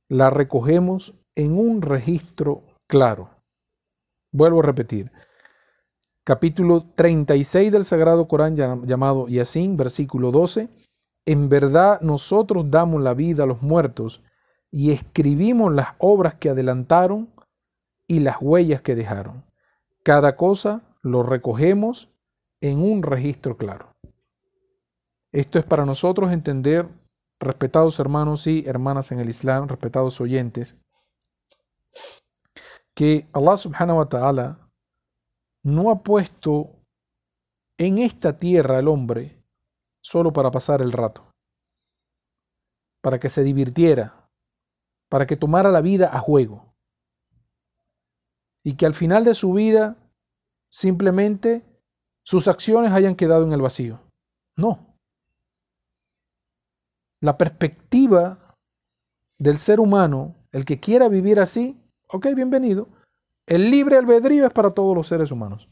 la recogemos en un registro claro. Vuelvo a repetir. Capítulo 36 del Sagrado Corán llamado Yasin, versículo 12. En verdad nosotros damos la vida a los muertos y escribimos las obras que adelantaron y las huellas que dejaron. Cada cosa lo recogemos en un registro claro. Esto es para nosotros entender, respetados hermanos y hermanas en el Islam, respetados oyentes, que Allah subhanahu wa ta'ala no ha puesto en esta tierra al hombre solo para pasar el rato, para que se divirtiera, para que tomara la vida a juego y que al final de su vida simplemente sus acciones hayan quedado en el vacío. No. La perspectiva del ser humano, el que quiera vivir así, ok, bienvenido. El libre albedrío es para todos los seres humanos.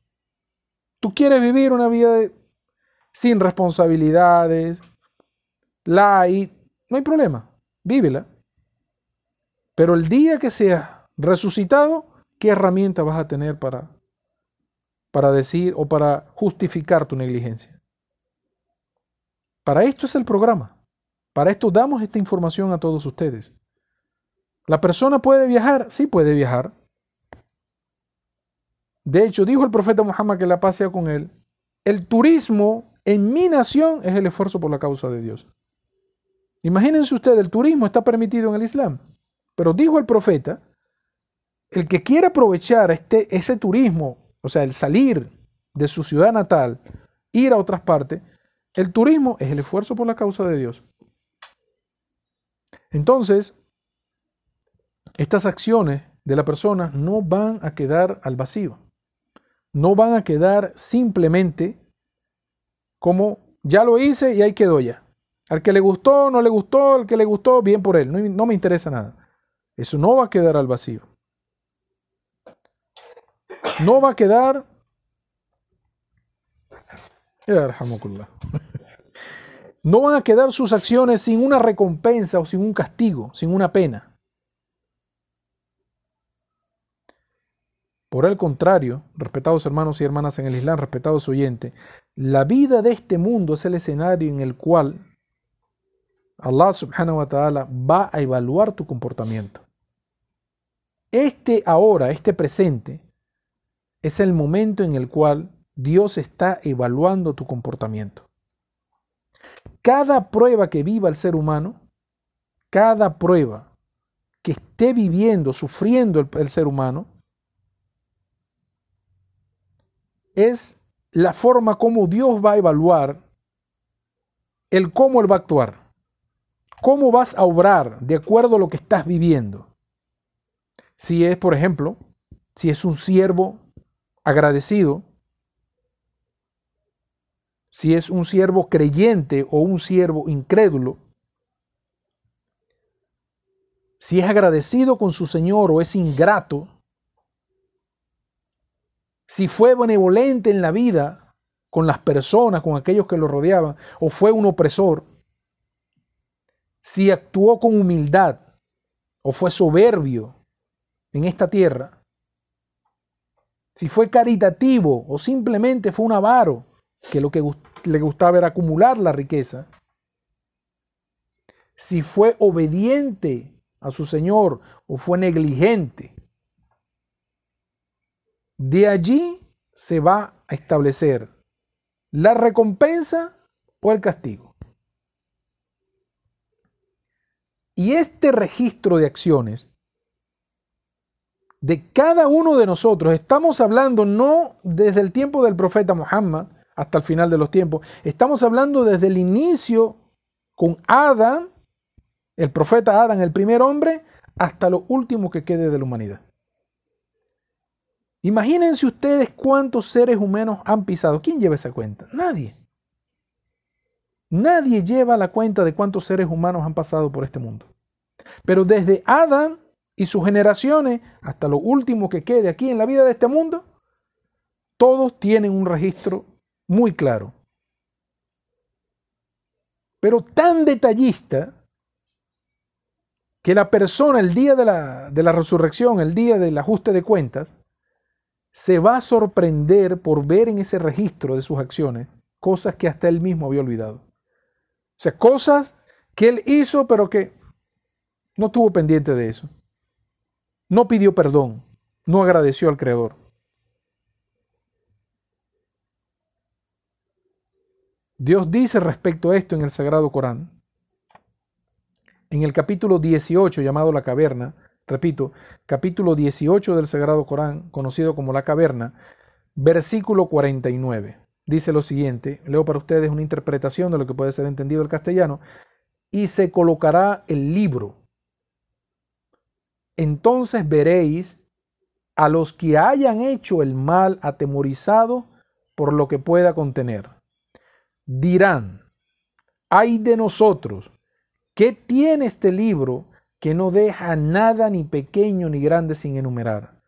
Tú quieres vivir una vida sin responsabilidades, light, no hay problema, vívela. Pero el día que seas resucitado, ¿qué herramienta vas a tener para para decir o para justificar tu negligencia. Para esto es el programa. Para esto damos esta información a todos ustedes. ¿La persona puede viajar? Sí puede viajar. De hecho, dijo el profeta Muhammad que la paz sea con él. El turismo en mi nación es el esfuerzo por la causa de Dios. Imagínense ustedes, el turismo está permitido en el Islam. Pero dijo el profeta, el que quiera aprovechar este, ese turismo o sea, el salir de su ciudad natal, ir a otras partes, el turismo es el esfuerzo por la causa de Dios. Entonces, estas acciones de la persona no van a quedar al vacío. No van a quedar simplemente como ya lo hice y ahí quedó ya. Al que le gustó, no le gustó, al que le gustó, bien por él. No, no me interesa nada. Eso no va a quedar al vacío no va a quedar. No van a quedar sus acciones sin una recompensa o sin un castigo, sin una pena. Por el contrario, respetados hermanos y hermanas en el Islam, respetados oyentes, la vida de este mundo es el escenario en el cual Allah subhanahu wa ta'ala va a evaluar tu comportamiento. Este ahora, este presente, es el momento en el cual Dios está evaluando tu comportamiento. Cada prueba que viva el ser humano, cada prueba que esté viviendo, sufriendo el, ser humano, es la forma como Dios va a evaluar el cómo Él va a actuar. ¿Cómo vas a obrar de acuerdo a lo que estás viviendo? Si es, por ejemplo, si es un siervo agradecido, si es un siervo creyente o un siervo incrédulo, si es agradecido con su Señor o es ingrato, si fue benevolente en la vida con las personas, con aquellos que lo rodeaban, o fue un opresor, si actuó con humildad o fue soberbio en esta tierra, si fue caritativo o simplemente fue un avaro, que lo que le gustaba era acumular la riqueza, si fue obediente a su Señor o fue negligente, de allí se va a establecer la recompensa o el castigo. Y este registro de acciones de cada uno de nosotros, estamos hablando no desde el tiempo del profeta Muhammad hasta el final de los tiempos, estamos hablando desde el inicio con Adán, el profeta Adán, el primer hombre, hasta lo último que quede de la humanidad. Imagínense ustedes cuántos seres humanos han pisado. ¿Quién lleva esa cuenta? Nadie. Nadie lleva la cuenta de cuántos seres humanos han pasado por este mundo. Pero desde Adán y sus generaciones hasta lo último que quede aquí en la vida de este mundo, todos tienen un registro muy claro. Pero tan detallista que la persona el día de la, de la resurrección, el día del ajuste de cuentas, se va a sorprender por ver en ese registro de sus acciones cosas que hasta él mismo había olvidado. O sea, cosas que él hizo pero que no estuvo pendiente de eso. No pidió perdón, no agradeció al Creador. Dios dice respecto a esto en el Sagrado Corán, en el capítulo 18 llamado La Caverna, Repito, capítulo 18 del Sagrado Corán, conocido como la caverna, versículo 49. Dice lo siguiente, leo para ustedes una interpretación de lo que puede ser entendido el castellano, y se colocará el libro. Entonces veréis a los que hayan hecho el mal atemorizado por lo que pueda contener. Dirán, ay de nosotros, ¿qué tiene este libro que no deja nada ni pequeño ni grande sin enumerar,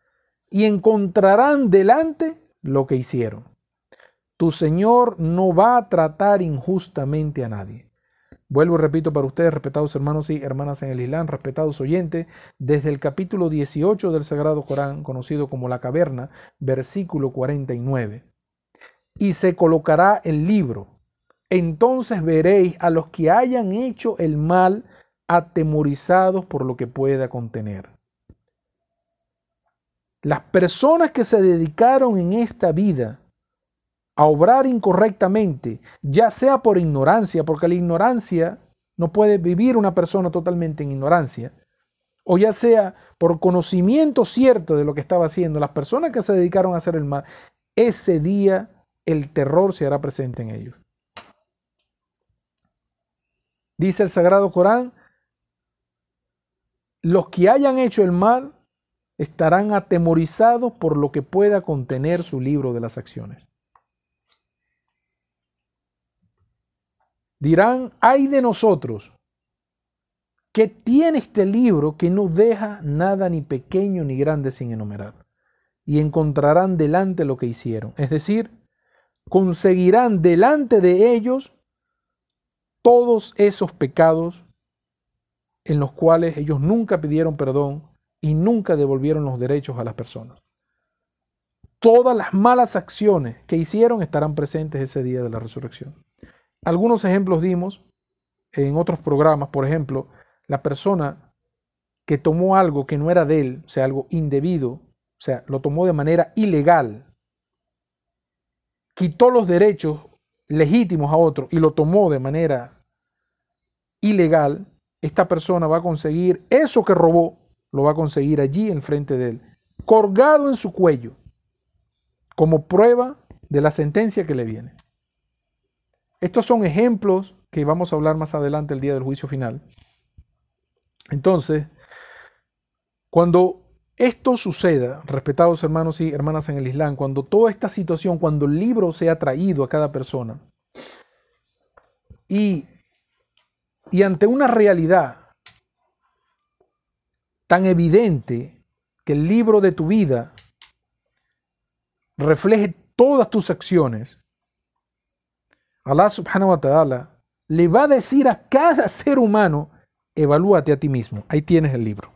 y encontrarán delante lo que hicieron. Tu Señor no va a tratar injustamente a nadie. Vuelvo y repito para ustedes, respetados hermanos y hermanas en el Islam, respetados oyentes, desde el capítulo 18 del Sagrado Corán, conocido como la caverna, versículo 49. Y se colocará el libro. Entonces veréis a los que hayan hecho el mal atemorizados por lo que pueda contener. Las personas que se dedicaron en esta vida a obrar incorrectamente, ya sea por ignorancia, porque la ignorancia no puede vivir una persona totalmente en ignorancia, o ya sea por conocimiento cierto de lo que estaba haciendo, las personas que se dedicaron a hacer el mal, ese día el terror se hará presente en ellos. Dice el Sagrado Corán, los que hayan hecho el mal estarán atemorizados por lo que pueda contener su libro de las acciones. Dirán, ay de nosotros, que tiene este libro que no deja nada ni pequeño ni grande sin enumerar, y encontrarán delante lo que hicieron. Es decir, conseguirán delante de ellos todos esos pecados en los cuales ellos nunca pidieron perdón y nunca devolvieron los derechos a las personas. Todas las malas acciones que hicieron estarán presentes ese día de la resurrección. Algunos ejemplos dimos en otros programas, por ejemplo, la persona que tomó algo que no era de él, o sea, algo indebido, o sea, lo tomó de manera ilegal, quitó los derechos legítimos a otro y lo tomó de manera ilegal, esta persona va a conseguir eso que robó, lo va a conseguir allí enfrente de él, colgado en su cuello, como prueba de la sentencia que le viene. Estos son ejemplos que vamos a hablar más adelante el día del juicio final. Entonces, cuando esto suceda, respetados hermanos y hermanas en el Islam, cuando toda esta situación, cuando el libro sea traído a cada persona y, y ante una realidad tan evidente que el libro de tu vida refleje todas tus acciones, Allah subhanahu wa ta'ala le va a decir a cada ser humano, evalúate a ti mismo. Ahí tienes el libro.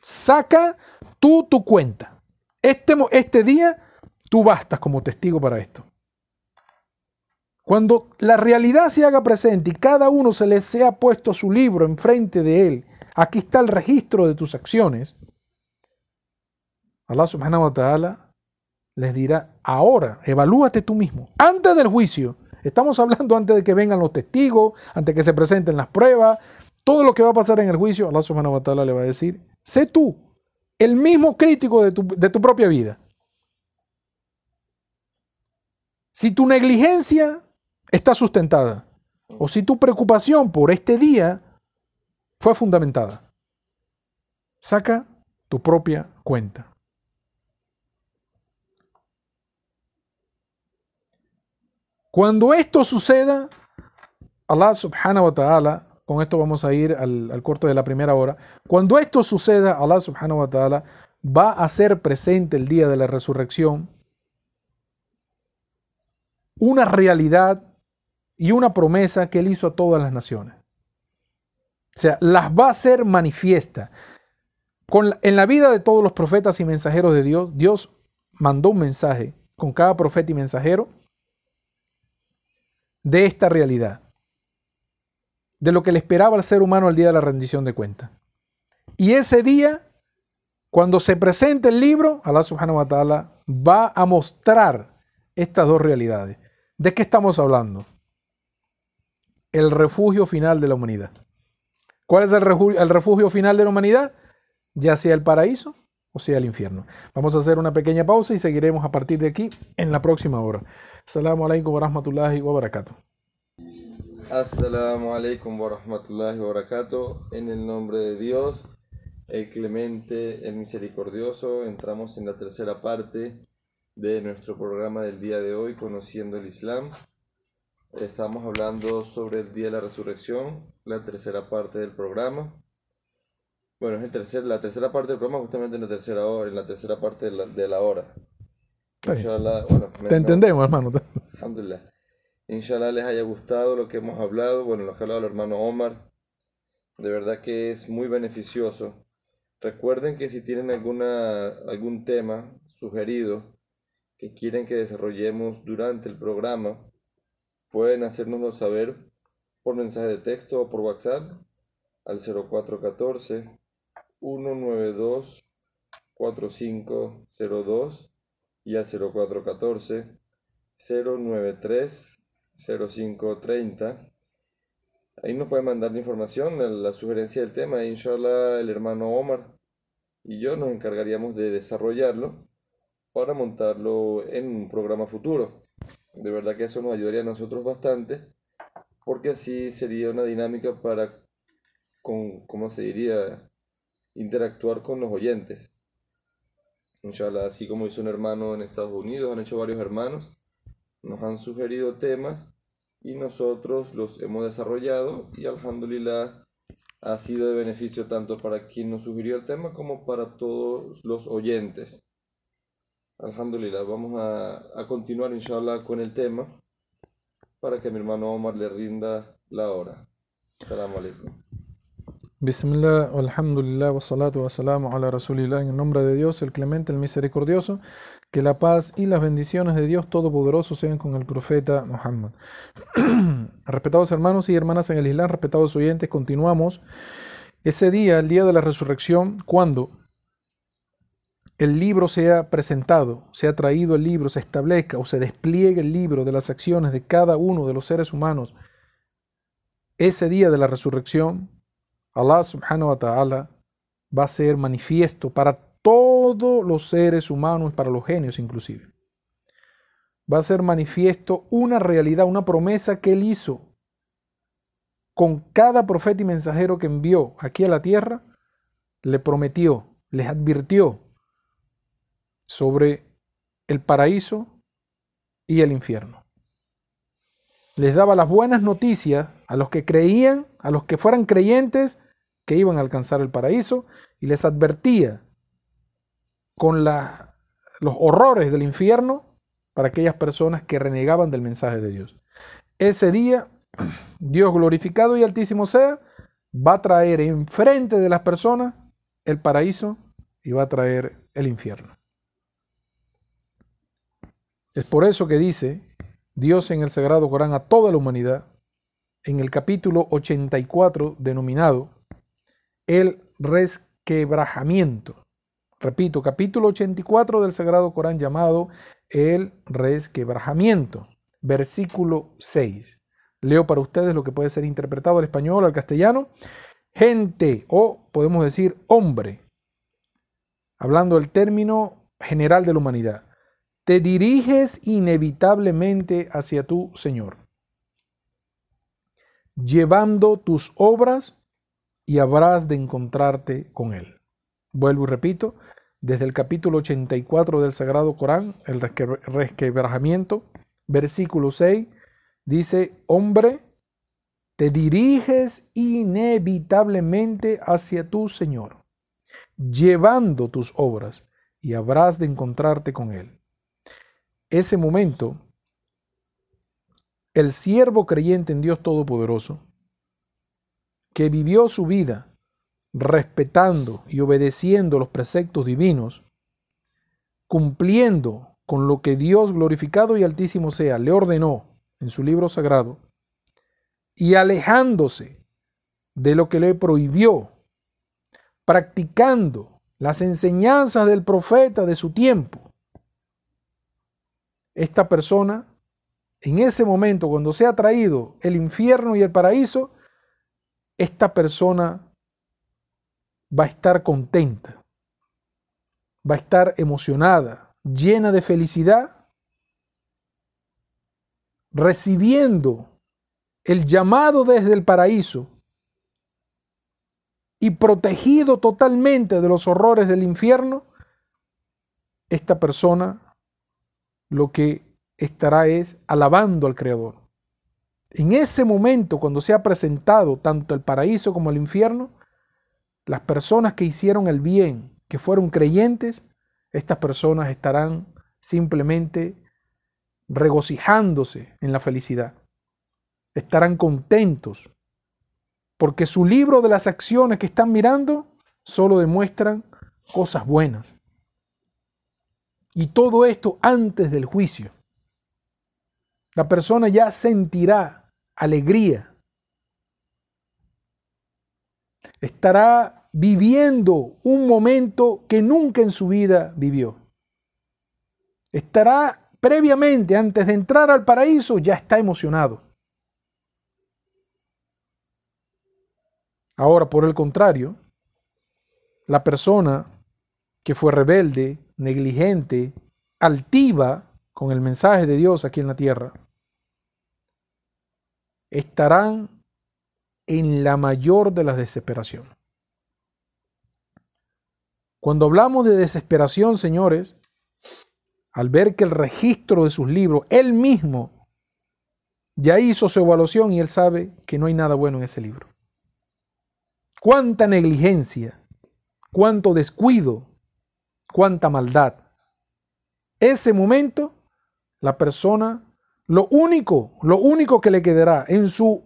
Saca tú tu cuenta. Este, este día tú bastas como testigo para esto. Cuando la realidad se haga presente y cada uno se le sea puesto su libro enfrente de él, aquí está el registro de tus acciones. Allah subhanahu wa ta'ala les dirá, ahora evalúate tú mismo. Antes del juicio, estamos hablando antes de que vengan los testigos, antes de que se presenten las pruebas, todo lo que va a pasar en el juicio, Allah subhanahu wa ta'ala le va a decir, Sé tú el mismo crítico de tu, propia vida. Si tu negligencia está sustentada o si tu preocupación por este día fue fundamentada, saca tu propia cuenta. Cuando esto suceda, Allah subhanahu wa ta'ala con esto vamos a ir al, corte de la primera hora. Cuando esto suceda, Allah subhanahu wa ta'ala va a hacer presente el día de la resurrección una realidad y una promesa que él hizo a todas las naciones. O sea, las va a hacer manifiesta. Con, en la vida de todos los profetas y mensajeros de Dios, Dios mandó un mensaje con cada profeta y mensajero de esta realidad de lo que le esperaba al ser humano al día de la rendición de cuentas. Y ese día, cuando se presente el libro, Allah subhanahu wa ta'ala va a mostrar estas dos realidades. ¿De qué estamos hablando? El refugio final de la humanidad. ¿Cuál es el refugio, final de la humanidad? Ya sea el paraíso o sea el infierno. Vamos a hacer una pequeña pausa y seguiremos a partir de aquí en la próxima hora. Assalamu alaikum wa rahmatullahi wa barakatuh. Assalamu alaikum wa rahmatullahi. En el nombre de Dios, el clemente, el misericordioso, entramos en la tercera parte de nuestro programa del día de hoy, Conociendo el Islam. Estamos hablando sobre el día de la resurrección, la tercera parte del programa. Bueno, es el tercer, la tercera parte del programa, justamente en la tercera hora, en la tercera parte de la, de la hora. Te entendemos, hermano. Alhamdulillah. Inshallah les haya gustado lo que hemos hablado, bueno, lo que ha hablado el hermano Omar. De verdad que es muy beneficioso. Recuerden que si tienen alguna, algún tema sugerido que quieren que desarrollemos durante el programa, pueden hacérnoslo saber por mensaje de texto o por WhatsApp al 0414 192 4502 y al 0414 093 0530. Ahí nos puede mandar la información, la sugerencia del tema. Inshallah, el hermano Omar y yo nos encargaríamos de desarrollarlo para montarlo en un programa futuro. De verdad que eso nos ayudaría a nosotros bastante, porque así sería una dinámica para, con, ¿cómo se diría?, interactuar con los oyentes. Inshallah, así como hizo un hermano en Estados Unidos, han hecho varios hermanos nos han sugerido temas y nosotros los hemos desarrollado y alhamdulillah ha sido de beneficio tanto para quien nos sugirió el tema como para todos los oyentes. Alhamdulillah, vamos a, a continuar inshallah con el tema para que mi hermano Omar le rinda la hora. Salam alaikum. Bismillah, alhamdulillah, wa salatu wa salamu ala rasulillah, en el nombre de Dios, el clemente, el misericordioso, que la paz y las bendiciones de Dios Todopoderoso sean con el profeta Muhammad. respetados hermanos y hermanas en el Islam, respetados oyentes, continuamos ese día, el día de la resurrección, cuando el libro sea presentado, sea traído el libro, se establezca o se despliegue el libro de las acciones de cada uno de los seres humanos, ese día de la resurrección, Allah subhanahu wa ta'ala va a ser manifiesto para todos los seres humanos, para los genios inclusive. Va a ser manifiesto una realidad, una promesa que él hizo con cada profeta y mensajero que envió aquí a la tierra, le prometió, les advirtió sobre el paraíso y el infierno. Les daba las buenas noticias a los que creían, a los que fueran creyentes, que iban a alcanzar el paraíso, y les advertía con los horrores del infierno para aquellas personas que renegaban del mensaje de Dios. Ese día, Dios glorificado y altísimo sea, va a traer enfrente de las personas el paraíso y va a traer el infierno. Es por eso que dice Dios en el Sagrado Corán a toda la humanidad, en el capítulo 84 denominado el resquebrajamiento. Repito, capítulo 84 del Sagrado Corán llamado el resquebrajamiento, versículo 6. Leo para ustedes lo que puede ser interpretado al español, al castellano. Gente, o podemos decir hombre, hablando del término general de la humanidad te diriges inevitablemente hacia tu Señor, llevando tus obras y habrás de encontrarte con Él. Vuelvo y repito, desde el capítulo 84 del Sagrado Corán, el resquebrajamiento, versículo 6, dice, hombre, te diriges inevitablemente hacia tu Señor, llevando tus obras y habrás de encontrarte con Él ese momento, el siervo creyente en Dios Todopoderoso, que vivió su vida respetando y obedeciendo los preceptos divinos, cumpliendo con lo que Dios glorificado y altísimo sea le ordenó en su libro sagrado, y alejándose de lo que le prohibió, practicando las enseñanzas del profeta de su tiempo, esta persona, en ese momento, cuando sea traído el infierno y el paraíso, esta persona va a estar contenta, va a estar emocionada, llena de felicidad, recibiendo el llamado desde el paraíso y protegido totalmente de los horrores del infierno, esta persona lo que estará es alabando al Creador. En ese momento, cuando se ha presentado tanto el paraíso como el infierno, las personas que hicieron el bien, que fueron creyentes, estas personas estarán simplemente regocijándose en la felicidad. Estarán contentos, porque su libro de las acciones que están mirando solo demuestran cosas buenas. Y todo esto antes del juicio. La persona ya sentirá alegría. Estará viviendo un momento que nunca en su vida vivió. Estará previamente, antes de entrar al paraíso, ya está emocionado. Ahora, por el contrario, la persona que fue rebelde, negligente, altiva con el mensaje de Dios aquí en la tierra, estarán en la mayor de las desesperación. Cuando hablamos de desesperación, señores, al ver que el registro de sus libros, él mismo ya hizo su evaluación y él sabe que no hay nada bueno en ese libro. Cuánta negligencia, cuánto descuido, cuánta maldad. Ese momento, la persona Lo único, lo único que le quedará en su,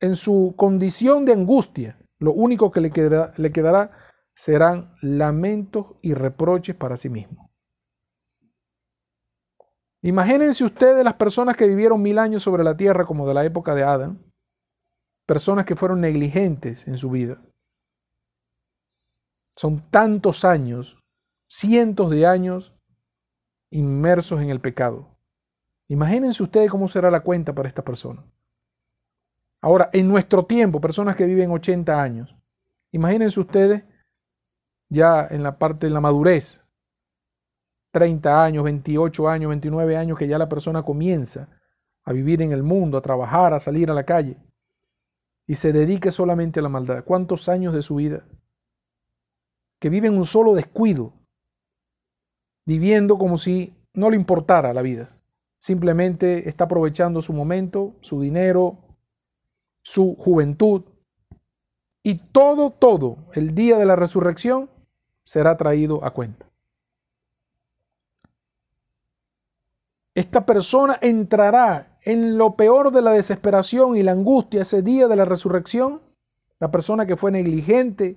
en su condición de angustia, lo único que le quedará, le quedará serán lamentos y reproches para sí mismo. Imagínense ustedes las personas que vivieron mil años sobre la tierra como de la época de Adán, personas que fueron negligentes en su vida. Son tantos años, cientos de años inmersos en el pecado. Imagínense ustedes cómo será la cuenta para esta persona. Ahora, en nuestro tiempo, personas que viven 80 años, imagínense ustedes ya en la parte de la madurez, 30 años, 28 años, 29 años, que ya la persona comienza a vivir en el mundo, a trabajar, a salir a la calle, y se dedique solamente a la maldad. ¿Cuántos años de su vida? Que vive en un solo descuido, viviendo como si no le importara la vida. Simplemente está aprovechando su momento, su dinero, su juventud. Y todo, todo, el día de la resurrección, será traído a cuenta. Esta persona entrará en lo peor de la desesperación y la angustia ese día de la resurrección. La persona que fue negligente,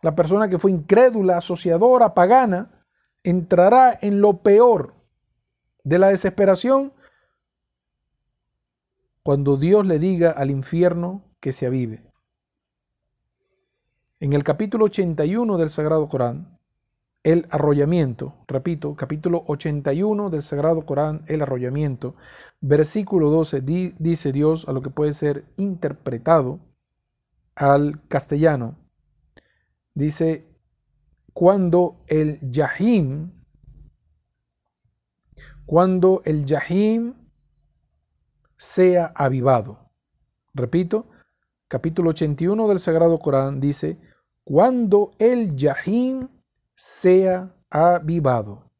la persona que fue incrédula, asociadora, pagana, entrará en lo peor de la desesperación cuando Dios le diga al infierno que se avive. En el capítulo 81 del Sagrado Corán, el arrollamiento, repito, capítulo 81 del Sagrado Corán, el arrollamiento, versículo 12, dice Dios a lo que puede ser interpretado al castellano. Dice, cuando el Yahim, cuando el Yahim sea avivado. Repito, capítulo 81 del Sagrado Corán dice, cuando el Yahim sea avivado.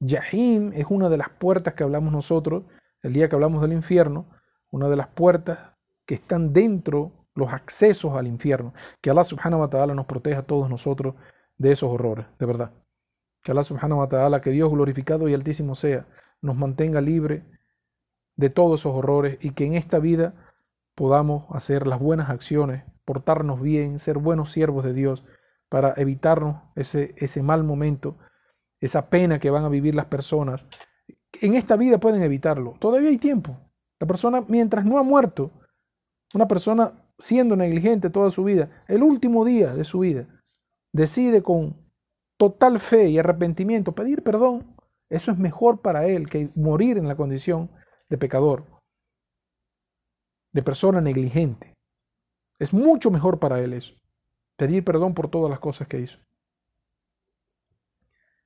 Yahim es una de las puertas que hablamos nosotros el día que hablamos del infierno, una de las puertas que están dentro los accesos al infierno. Que Allah subhanahu wa ta'ala nos proteja a todos nosotros de esos horrores, de verdad. Que Allah subhanahu wa ta'ala, que Dios glorificado y altísimo sea, nos mantenga libre de todos esos horrores y que en esta vida podamos hacer las buenas acciones, portarnos bien, ser buenos siervos de Dios para evitarnos ese, ese mal momento, esa pena que van a vivir las personas. En esta vida pueden evitarlo. Todavía hay tiempo. La persona, mientras no ha muerto, una persona siendo negligente toda su vida, el último día de su vida, decide con total fe y arrepentimiento pedir perdón, eso es mejor para él que morir en la condición de pecador, de persona negligente. Es mucho mejor para él eso pedir perdón por todas las cosas que hizo.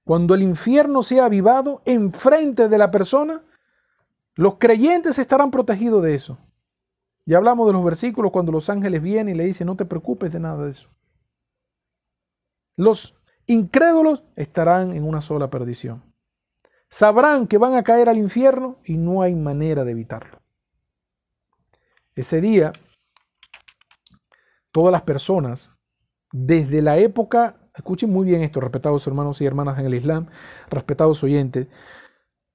Cuando el infierno sea avivado enfrente de la persona, los creyentes estarán protegidos de eso. Ya hablamos de los versículos cuando los ángeles vienen y le dicen, no te preocupes de nada de eso. Los incrédulos estarán en una sola perdición. Sabrán que van a caer al infierno y no hay manera de evitarlo. Ese día, todas las personas desde la época, escuchen muy bien esto, respetados hermanos y hermanas en el Islam, respetados oyentes,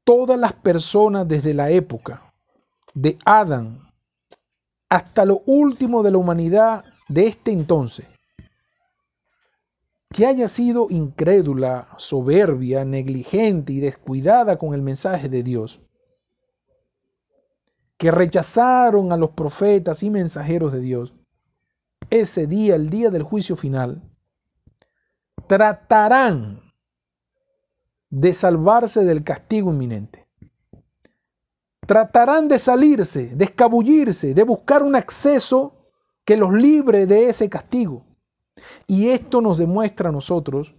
todas las personas desde la época de Adán hasta lo último de la humanidad de este entonces, que haya sido incrédula, soberbia, negligente y descuidada con el mensaje de Dios, que rechazaron a los profetas y mensajeros de Dios, ese día, el día del juicio final, tratarán de salvarse del castigo inminente. Tratarán de salirse, de escabullirse, de buscar un acceso que los libre de ese castigo. Y esto nos demuestra a nosotros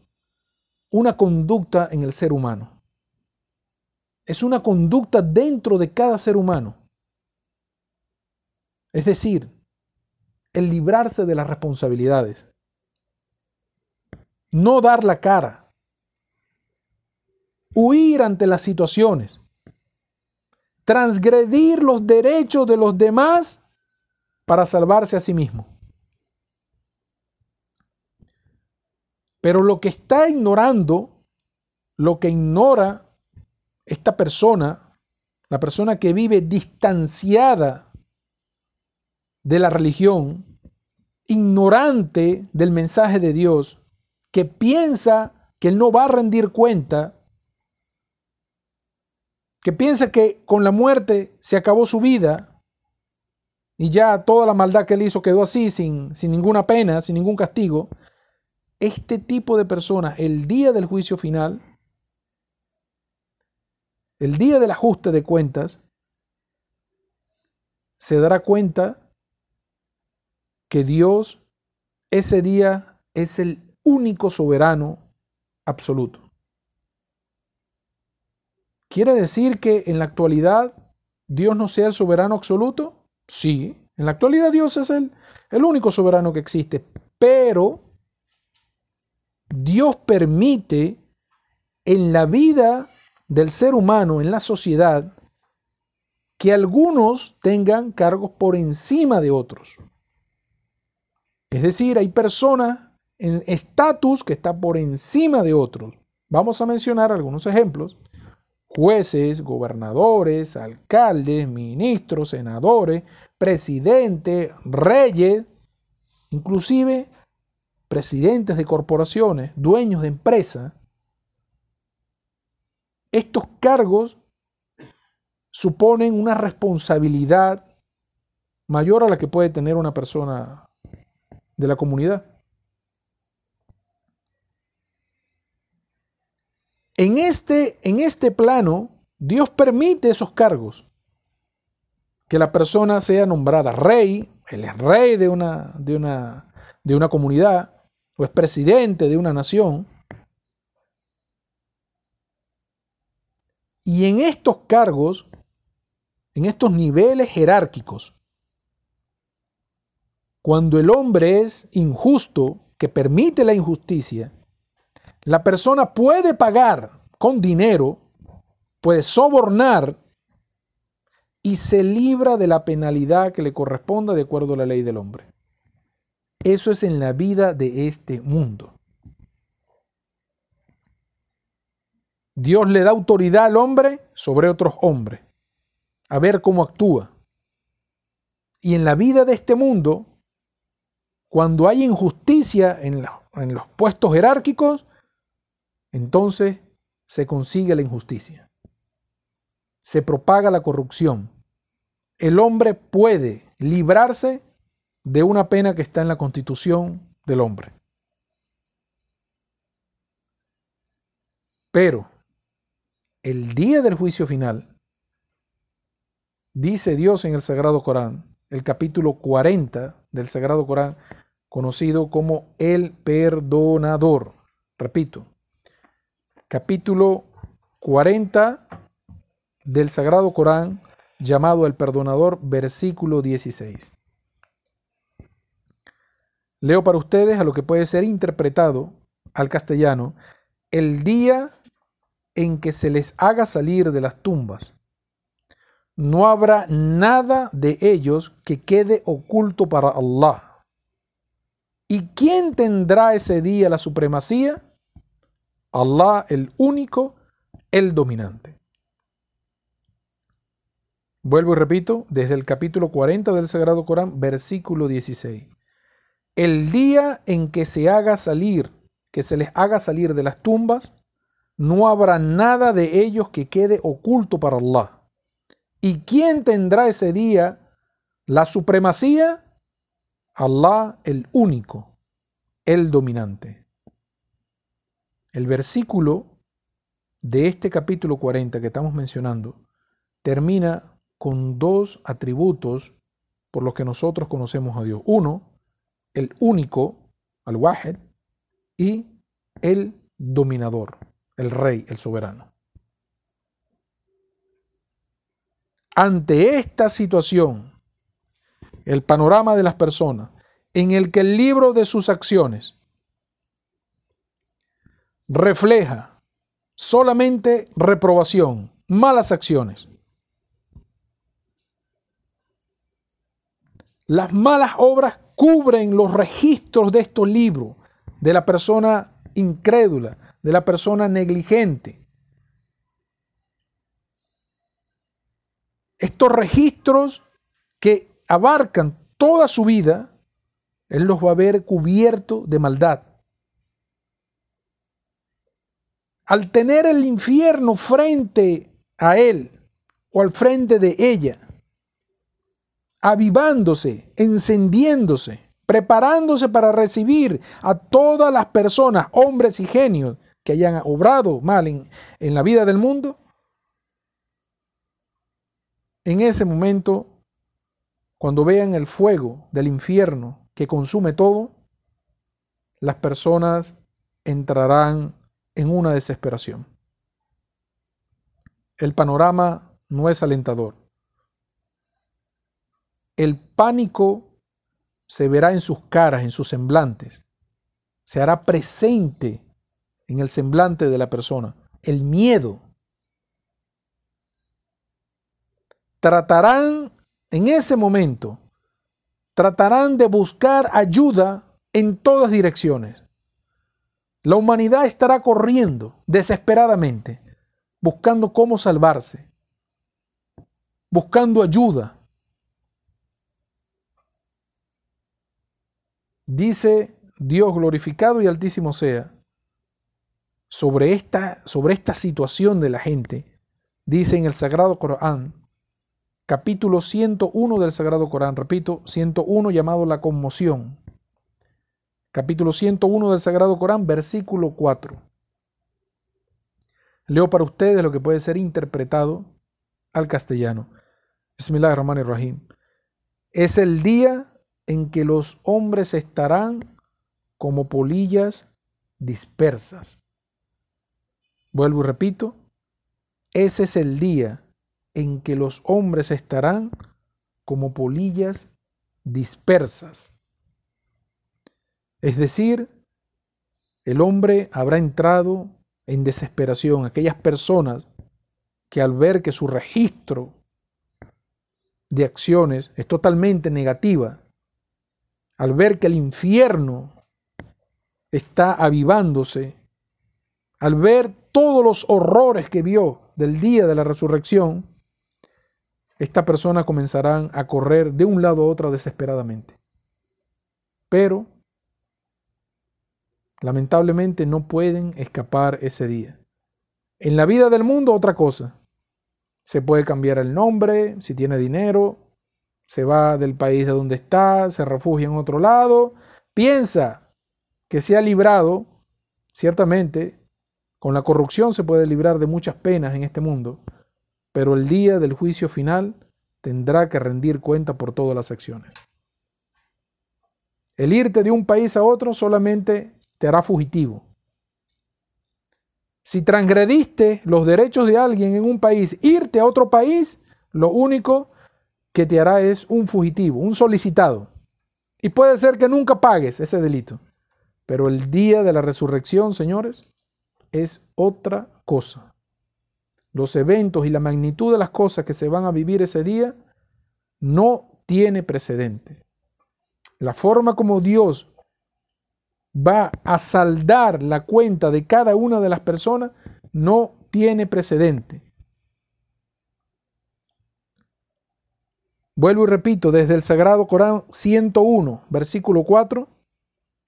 una conducta en el ser humano. Es una conducta dentro de cada ser humano. Es decir, el librarse de las responsabilidades. No dar la cara. Huir ante las situaciones. Transgredir los derechos de los demás para salvarse a sí mismo. Pero lo que está ignorando, lo que ignora esta persona, la persona que vive distanciada de la religión, ignorante del mensaje de Dios, que piensa que él no va a rendir cuenta, que piensa que con la muerte se acabó su vida y ya toda la maldad que él hizo quedó así, sin, sin ninguna pena, sin ningún castigo, este tipo de persona, el día del juicio final, el día del ajuste de cuentas, se dará cuenta que Dios ese día es el único soberano absoluto. ¿Quiere decir que en la actualidad Dios no sea el soberano absoluto? Sí, en la actualidad Dios es el, el único soberano que existe, pero Dios permite en la vida del ser humano, en la sociedad, que algunos tengan cargos por encima de otros. Es decir, hay personas en estatus que está por encima de otros. Vamos a mencionar algunos ejemplos. Jueces, gobernadores, alcaldes, ministros, senadores, presidentes, reyes, inclusive presidentes de corporaciones, dueños de empresas. Estos cargos suponen una responsabilidad mayor a la que puede tener una persona de la comunidad. En este, en este plano, Dios permite esos cargos. Que la persona sea nombrada rey, él es rey de una, de una, de una comunidad, o es presidente de una nación. Y en estos cargos, en estos niveles jerárquicos, cuando el hombre es injusto, que permite la injusticia, la persona puede pagar con dinero, puede sobornar y se libra de la penalidad que le corresponda de acuerdo a la ley del hombre. Eso es en la vida de este mundo. Dios le da autoridad al hombre sobre otros hombres, a ver cómo actúa. Y en la vida de este mundo, cuando hay injusticia en, en los puestos jerárquicos, entonces se consigue la injusticia. Se propaga la corrupción. El hombre puede librarse de una pena que está en la constitución del hombre. Pero el día del juicio final, dice Dios en el Sagrado Corán, el capítulo 40 del Sagrado Corán, conocido como el perdonador. Repito, capítulo 40 del Sagrado Corán, llamado el Perdonador, versículo 16. Leo para ustedes a lo que puede ser interpretado al castellano, el día en que se les haga salir de las tumbas. No habrá nada de ellos que quede oculto para Allah. ¿Y quién tendrá ese día la supremacía? Allah el único, el dominante. Vuelvo y repito, desde el capítulo 40 del Sagrado Corán, versículo 16. El día en que se haga salir, que se les haga salir de las tumbas, no habrá nada de ellos que quede oculto para Allah. ¿Y quién tendrá ese día la supremacía? Allah el único, el dominante. El versículo de este capítulo 40 que estamos mencionando termina con dos atributos por los que nosotros conocemos a Dios. Uno, el único, al-Wahid, y el dominador, el rey, el soberano. Ante esta situación, el panorama de las personas, en el que el libro de sus acciones refleja solamente reprobación, malas acciones. Las malas obras cubren los registros de estos libros de la persona incrédula, de la persona negligente. estos registros que abarcan toda su vida, Él los va a ver cubierto de maldad. Al tener el infierno frente a Él o al frente de ella, avivándose, encendiéndose, preparándose para recibir a todas las personas, hombres y genios, que hayan obrado mal en, la vida del mundo, en ese momento, cuando vean el fuego del infierno que consume todo, las personas entrarán en una desesperación. El panorama no es alentador. El pánico se verá en sus caras, en sus semblantes. Se hará presente en el semblante de la persona. El miedo. Tratarán en ese momento, tratarán de buscar ayuda en todas direcciones. La humanidad estará corriendo desesperadamente, buscando cómo salvarse, buscando ayuda. Dice Dios glorificado y altísimo sea, sobre esta, sobre esta situación de la gente, dice en el Sagrado Corán, capítulo 101 del Sagrado Corán, repito, 101 llamado la conmoción. Capítulo 101 del Sagrado Corán, versículo 4. Leo para ustedes lo que puede ser interpretado al castellano. Bismillahirrahmanirrahim. Es el día en que los hombres estarán como polillas dispersas Vuelvo y repito, ese es el día en que los hombres estarán como polillas dispersas. Es decir, el hombre habrá entrado en desesperación. Aquellas personas que al ver que su registro de acciones es totalmente negativa, al ver que el infierno está avivándose, al ver todos los horrores que vio del día de la resurrección, esta persona comenzarán a correr de un lado a otro desesperadamente. Pero, lamentablemente, no pueden escapar ese día. En la vida del mundo, otra cosa. Se puede cambiar el nombre, si tiene dinero, se va del país de donde está, se refugia en otro lado, piensa que se ha librado, ciertamente, con la corrupción se puede librar de muchas penas en este mundo, pero el día del juicio final tendrá que rendir cuenta por todas las acciones. El irte de un país a otro solamente te hará fugitivo. Si transgrediste los derechos de alguien en un país, irte a otro país, lo único que te hará es un fugitivo, un solicitado. Y puede ser que nunca pagues ese delito. Pero el día de la resurrección, señores, es otra cosa. Los eventos y la magnitud de las cosas que se van a vivir ese día no tiene precedente. La forma como Dios va a saldar la cuenta de cada una de las personas no tiene precedente. Vuelvo y repito, desde el Sagrado Corán 101, versículo 4,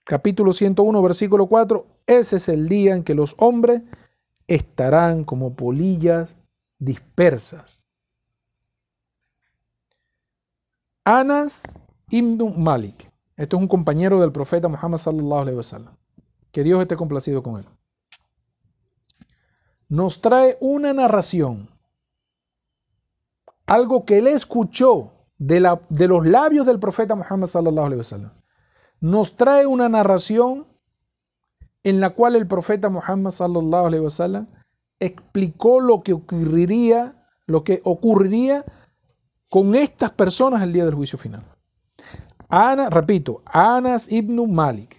capítulo 101, versículo 4, ese es el día en que los hombres estarán como polillas dispersas. Anas ibn Malik. Esto es un compañero del profeta Muhammad sallallahu alaihi wasallam. Que Dios esté complacido con él. Nos trae una narración. Algo que él escuchó de, la, de los labios del profeta Muhammad sallallahu alaihi wasallam. Nos trae una narración en la cual el profeta Muhammad sallallahu alaihi wasallam explicó lo que ocurriría, lo que ocurriría con estas personas el día del juicio final. Ana, repito, Anas ibn Malik,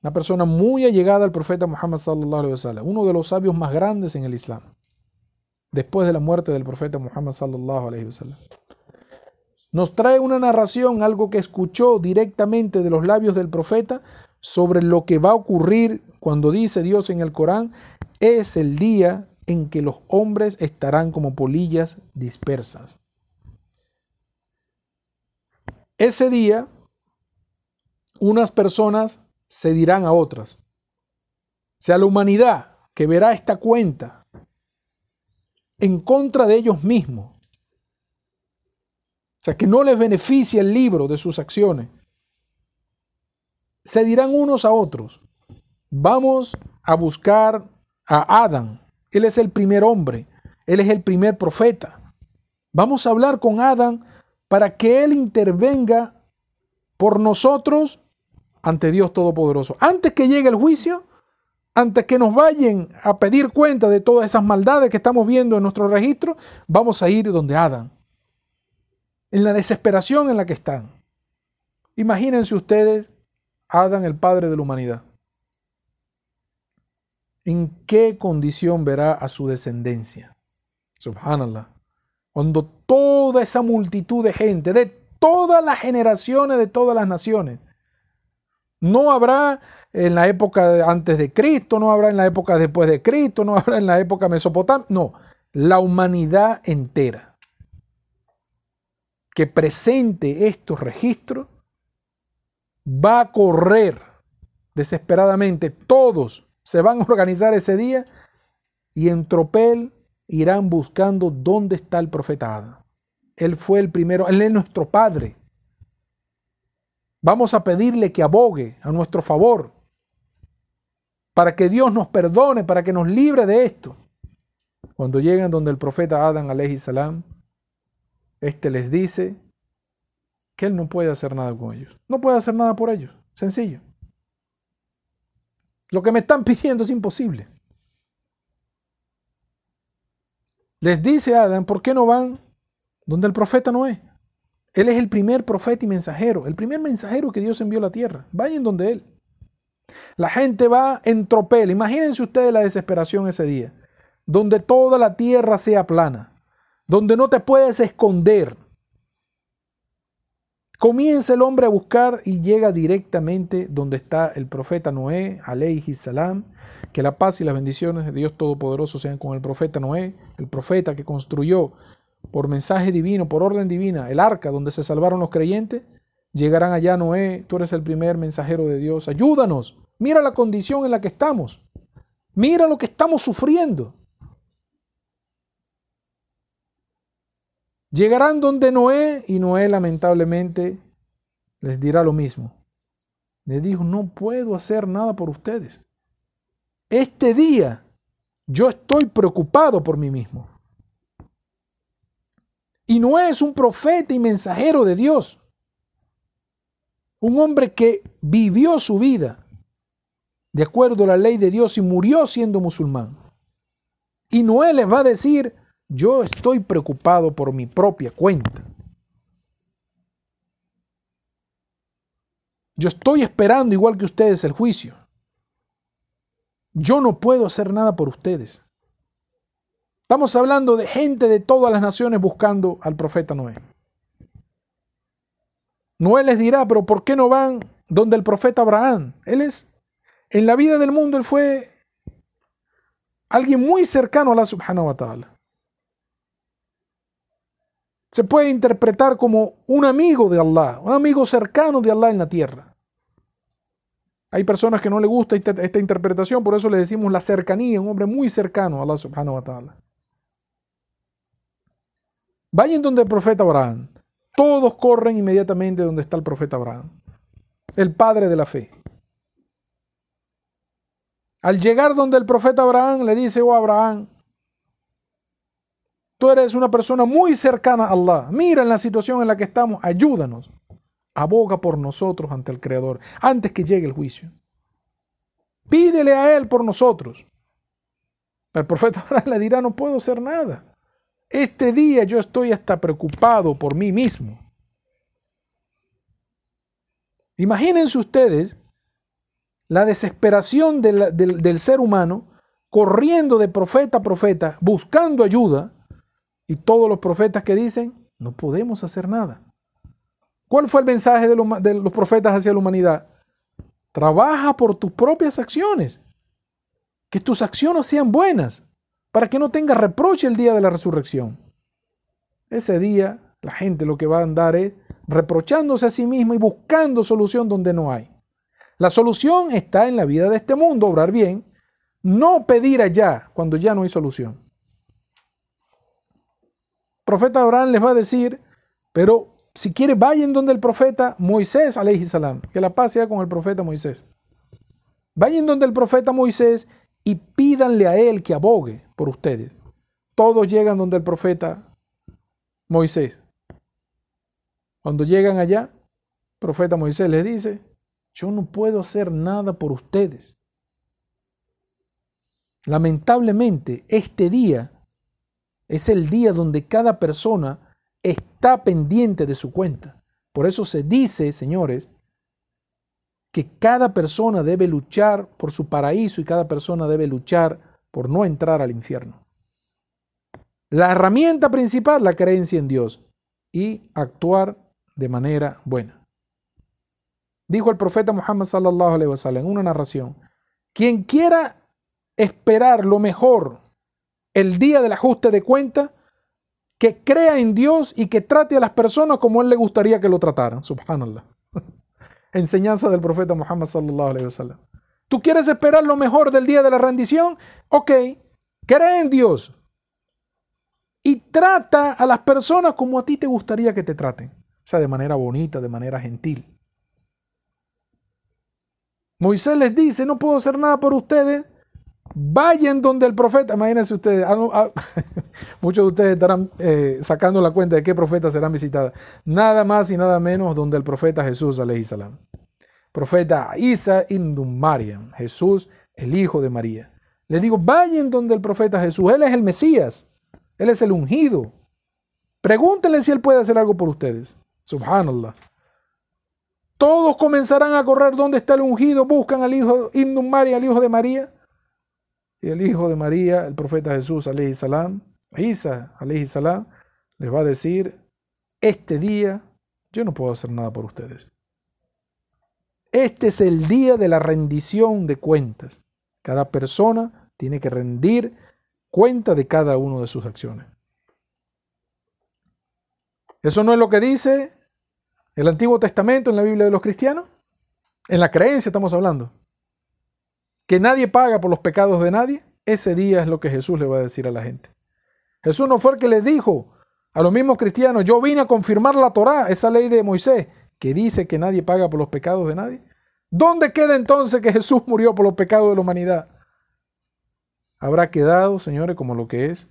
una persona muy allegada al profeta Muhammad sallallahu alaihi wasallam, uno de los sabios más grandes en el Islam, después de la muerte del profeta Muhammad sallallahu alaihi wasallam. Nos trae una narración, algo que escuchó directamente de los labios del profeta sobre lo que va a ocurrir cuando dice Dios en el Corán, es el día en que los hombres estarán como polillas dispersas. ese día unas personas se dirán a otras. Sea, la humanidad que verá esta cuenta en contra de ellos mismos. Sea, que no les beneficia el libro de sus acciones. Se dirán unos a otros, vamos a buscar a Adán. Él es el primer hombre, él es el primer profeta. Vamos a hablar con Adán para que él intervenga por nosotros ante Dios Todopoderoso. Antes que llegue el juicio, antes que nos vayan a pedir cuenta de todas esas maldades que estamos viendo en nuestro registro, vamos a ir donde Adán. En la desesperación en la que están. Imagínense ustedes, Adán, el padre de la humanidad. ¿En qué condición verá a su descendencia? Subhanallah. Cuando toda esa multitud de gente, de todas las generaciones, de todas las naciones, no habrá en la época antes de Cristo, no habrá en la época después de Cristo, no habrá en la época mesopotámica, no, la humanidad entera que presente estos registros va a correr desesperadamente, todos se van a organizar ese día y en tropel irán buscando dónde está el profeta Adán. Él fue el primero, él es nuestro padre. Vamos a pedirle que abogue a nuestro favor para que Dios nos perdone, para que nos libre de esto. Cuando llegan donde el profeta Adán alayhi salam, este les dice que él no puede hacer nada con ellos. No puede hacer nada por ellos. Sencillo. Lo que me están pidiendo es imposible. Les dice Adán, ¿por qué no van donde el profeta Noé? Él es el primer profeta y mensajero, el primer mensajero que Dios envió a la tierra. Vayan donde Él. La gente va en tropel. Imagínense ustedes la desesperación ese día, donde toda la tierra sea plana, donde no te puedes esconder. Comienza el hombre a buscar y llega directamente donde está el profeta Noé, alayhi salam. Que la paz y las bendiciones de Dios Todopoderoso sean con el profeta Noé, el profeta que construyó por mensaje divino, por orden divina, el arca donde se salvaron los creyentes, llegarán allá, Noé, tú eres el primer mensajero de Dios, ayúdanos, mira la condición en la que estamos, mira lo que estamos sufriendo. Llegarán donde Noé y Noé lamentablemente les dirá lo mismo. Les dijo, no puedo hacer nada por ustedes. Este día yo estoy preocupado por mí mismo. Y no es un profeta y mensajero de Dios. Un hombre que vivió su vida de acuerdo a la ley de Dios y murió siendo musulmán. Y Noé les va a decir, yo estoy preocupado por mi propia cuenta. Yo estoy esperando igual que ustedes el juicio. Yo no puedo hacer nada por ustedes. Estamos hablando de gente de todas las naciones buscando al profeta Noé. Noé les dirá, pero ¿por qué no van donde el profeta Abraham? Él es, en la vida del mundo, él fue alguien muy cercano a la subhanahu wa ta'ala. Se puede interpretar como un amigo de Allah, un amigo cercano de Allah en la tierra. Hay personas que no le gusta esta, esta interpretación, por eso le decimos la cercanía, un hombre muy cercano a Allah subhanahu wa ta'ala. Vayan donde el profeta Abraham. Todos corren inmediatamente donde está el profeta Abraham, el padre de la fe. Al llegar donde el profeta Abraham le dice, oh Abraham, tú eres una persona muy cercana a Allah. Mira en la situación en la que estamos, ayúdanos. Aboga por nosotros ante el Creador, antes que llegue el juicio. Pídele a Él por nosotros. El profeta Abraham le dirá, no puedo hacer nada. Este día yo estoy hasta preocupado por mí mismo. Imagínense ustedes la desesperación del, ser humano corriendo de profeta a profeta, buscando ayuda, y todos los profetas que dicen, no podemos hacer nada. ¿Cuál fue el mensaje de los, profetas hacia la humanidad? Trabaja por tus propias acciones, que tus acciones sean buenas para que no tenga reproche el día de la resurrección. Ese día la gente lo que va a andar es reprochándose a sí misma y buscando solución donde no hay. La solución está en la vida de este mundo, obrar bien, no pedir allá cuando ya no hay solución. Profeta Abraham les va a decir, pero si quiere vayan donde el profeta Moisés, salam, que la paz sea con el profeta Moisés. Vayan donde el profeta Moisés y pídanle a él que abogue por ustedes. Todos llegan donde el profeta Moisés. Cuando llegan allá, el profeta Moisés les dice, yo no puedo hacer nada por ustedes. Lamentablemente, este día es el día donde cada persona está pendiente de su cuenta. Por eso se dice, señores, que cada persona debe luchar por su paraíso y cada persona debe luchar por no entrar al infierno. La herramienta principal, la creencia en Dios y actuar de manera buena. Dijo el profeta Muhammad en una narración, quien quiera esperar lo mejor el día del ajuste de cuenta, que crea en Dios y que trate a las personas como él le gustaría que lo trataran. Subhanallah. Enseñanza del profeta Muhammad sallallahu alaihi wasallam. ¿Tú quieres esperar lo mejor del día de la rendición? Ok, cree en Dios y trata a las personas como a ti te gustaría que te traten. O sea, de manera bonita, de manera gentil. Moisés les dice, no puedo hacer nada por ustedes. Vayan donde el profeta, imagínense ustedes, ah, ah, muchos de ustedes estarán eh, sacando la cuenta de qué profeta serán visitados. Nada más y nada menos donde el profeta Jesús, salam. Profeta Isa ibn Mariam, Jesús, el hijo de María. Les digo, vayan donde el profeta Jesús, él es el Mesías, él es el ungido. Pregúntenle si él puede hacer algo por ustedes. Subhanallah. Todos comenzarán a correr donde está el ungido, buscan al hijo Ibn María, al hijo de María. Y el hijo de María, el profeta Jesús, alayhi salam, Isa, alayhi salam, les va a decir, este día yo no puedo hacer nada por ustedes. Este es el día de la rendición de cuentas. Cada persona tiene que rendir cuenta de cada una de sus acciones. Eso no es lo que dice el Antiguo Testamento en la Biblia de los cristianos. En la creencia estamos hablando. Que nadie paga por los pecados de nadie. Ese día es lo que Jesús le va a decir a la gente. Jesús no fue el que les dijo a los mismos cristianos, yo vine a confirmar la Torá, esa ley de Moisés, que dice que nadie paga por los pecados de nadie. ¿Dónde queda entonces que Jesús murió por los pecados de la humanidad? Habrá quedado, señores, como lo que es,